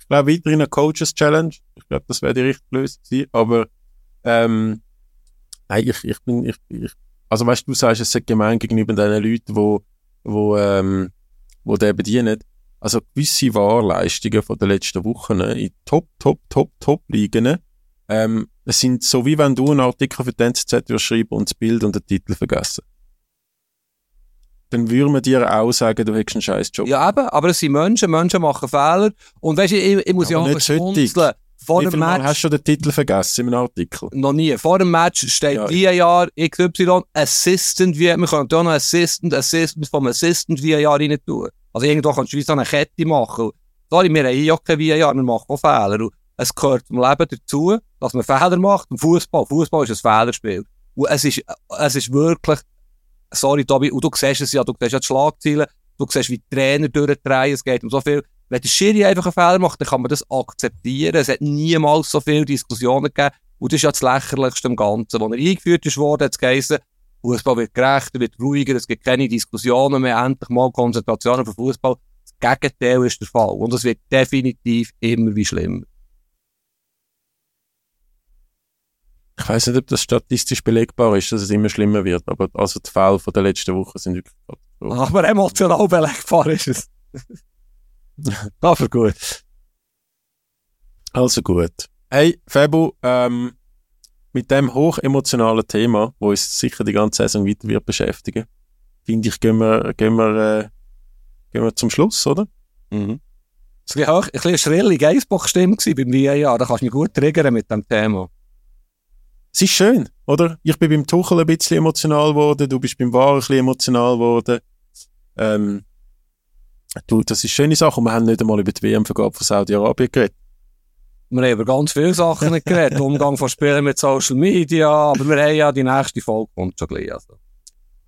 Ich glaube, weiterhin eine Coaches Challenge. Ich glaube, das wäre die richtige Lösung gewesen, aber, ähm, nein, ich, ich bin, ich, ich, also weißt du, du sagst, es gemein gegenüber den Leuten, wo, wo, ähm, wo den bedienen. Also gewisse Wahrleistungen von den letzten Wochen in Top, Top, Top, Top liegen. Ähm, es sind so wie wenn du einen Artikel für die NZZ schreiben und das Bild und den Titel vergessen. Dann würde man dir auch sagen, du hättest einen scheiß Job. Ja, eben, aber es sind Menschen, Menschen machen Fehler. Und weißt du, ich, ich muss ja Aber auch schmunzeln. Vor dem Match, hast du schon den Titel vergessen in einem Artikel? noch nie. Vor dem Match steht Ja. VAR XY, Assistant, wie, wir können da noch Assistant, Assistant vom Assistant VAR rein tun. Also irgendwo kannst du wie so eine Kette machen. Sorry, wir haben ja kein VAR, wir machen auch Fehler. Und es gehört zum Leben dazu, dass man Fehler macht. Im Fußball, Fußball ist ein Fehlerspiel. Und es ist, es ist wirklich, sorry Tobi, und du siehst es ja, du siehst ja die Schlagzeilen, du siehst, wie die Trainer durchdrehen, es geht um so viel. Wenn der Schiri einfach einen Fehler macht, dann kann man das akzeptieren. Es hat niemals so viele Diskussionen gegeben. Und das ist ja das Lächerlichste im Ganzen. Als er eingeführt worden, hat es geheißen, Fußball wird gerechter, wird ruhiger, es gibt keine Diskussionen mehr, endlich mal Konzentration auf den Fußball. Das Gegenteil ist der Fall. Und es wird definitiv immer wie schlimmer. Ich weiß nicht, ob das statistisch belegbar ist, dass es immer schlimmer wird, aber also die Fälle von der letzten Woche sind wirklich katastrophal. Aber emotional belegbar ist es. Aber gut. Also gut. Hey, Fabu, ähm, mit dem hochemotionalen Thema, wo uns sicher die ganze Saison weiter wird beschäftigen, finde ich, gehen wir, gehen wir, äh, gehen wir zum Schluss, oder? Mhm. Es war ein bisschen eine schrille Geissbach-Stimme beim VAR. Da kannst du mich gut triggern mit dem Thema. Es ist schön, oder? Ich bin beim Tuchel ein bisschen emotional geworden, du bist beim War ein bisschen emotional geworden. Ähm, du, das ist eine schöne Sache. Und wir haben nicht einmal über die WM-Vergabe von Saudi-Arabien geredet. Wir haben über ganz viele Sachen nicht geredet. Umgang von Spielen mit Social Media. Aber wir haben ja die nächste Folge kommt schon gleich. Also.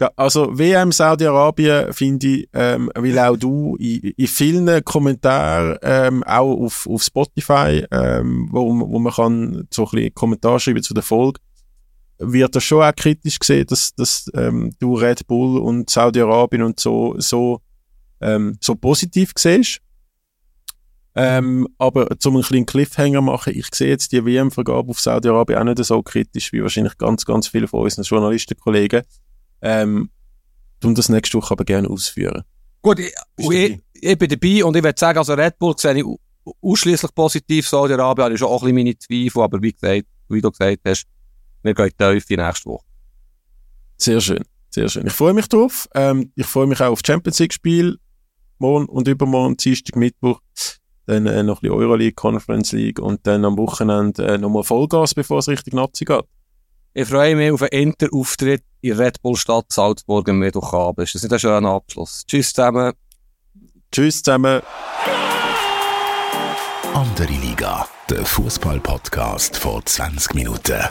Ja, also WM Saudi-Arabien finde ich, ähm, weil auch du in, in vielen Kommentaren, ähm, auch auf, auf Spotify, ähm, wo, wo man kann so ein bisschen Kommentar schreiben zu der Folge, wird das schon auch kritisch gesehen, dass, dass ähm, du Red Bull und Saudi-Arabien und so, so, ähm, so positiv siehst. Ähm, aber zum einen kleinen Cliffhanger machen, ich sehe jetzt die WM-Vergabe auf Saudi-Arabien auch nicht so kritisch wie wahrscheinlich ganz, ganz viele von unseren Journalistenkollegen. Ähm, tun das nächste Woche aber gerne ausführen. Gut, ich, ich, ich bin dabei und ich würde sagen, also Red Bull sehe ich au- ausschließlich positiv. Saudi-Arabien habe ich schon auch ein bisschen meine Zweifel. Aber wie gesagt, wie du gesagt hast, wir gehen tief die nächste Woche. Sehr schön, sehr schön. Ich freue mich drauf. Ähm, ich freue mich auch auf Champions League Spiel morgen und übermorgen, Dienstag, Mittwoch. Dann äh, noch ein bisschen Euroleague, Conference League und dann am Wochenende äh, nochmal Vollgas, bevor es richtig Nazi geht. Ich freue mich auf einen Interauftritt in Red Bull Stadt Salzburg am Mittwochabend. Ist das nicht ein schöner Abschluss? Tschüss zusammen. Tschüss zusammen. Andere Liga, der Fußball-Podcast vor 20 Minuten.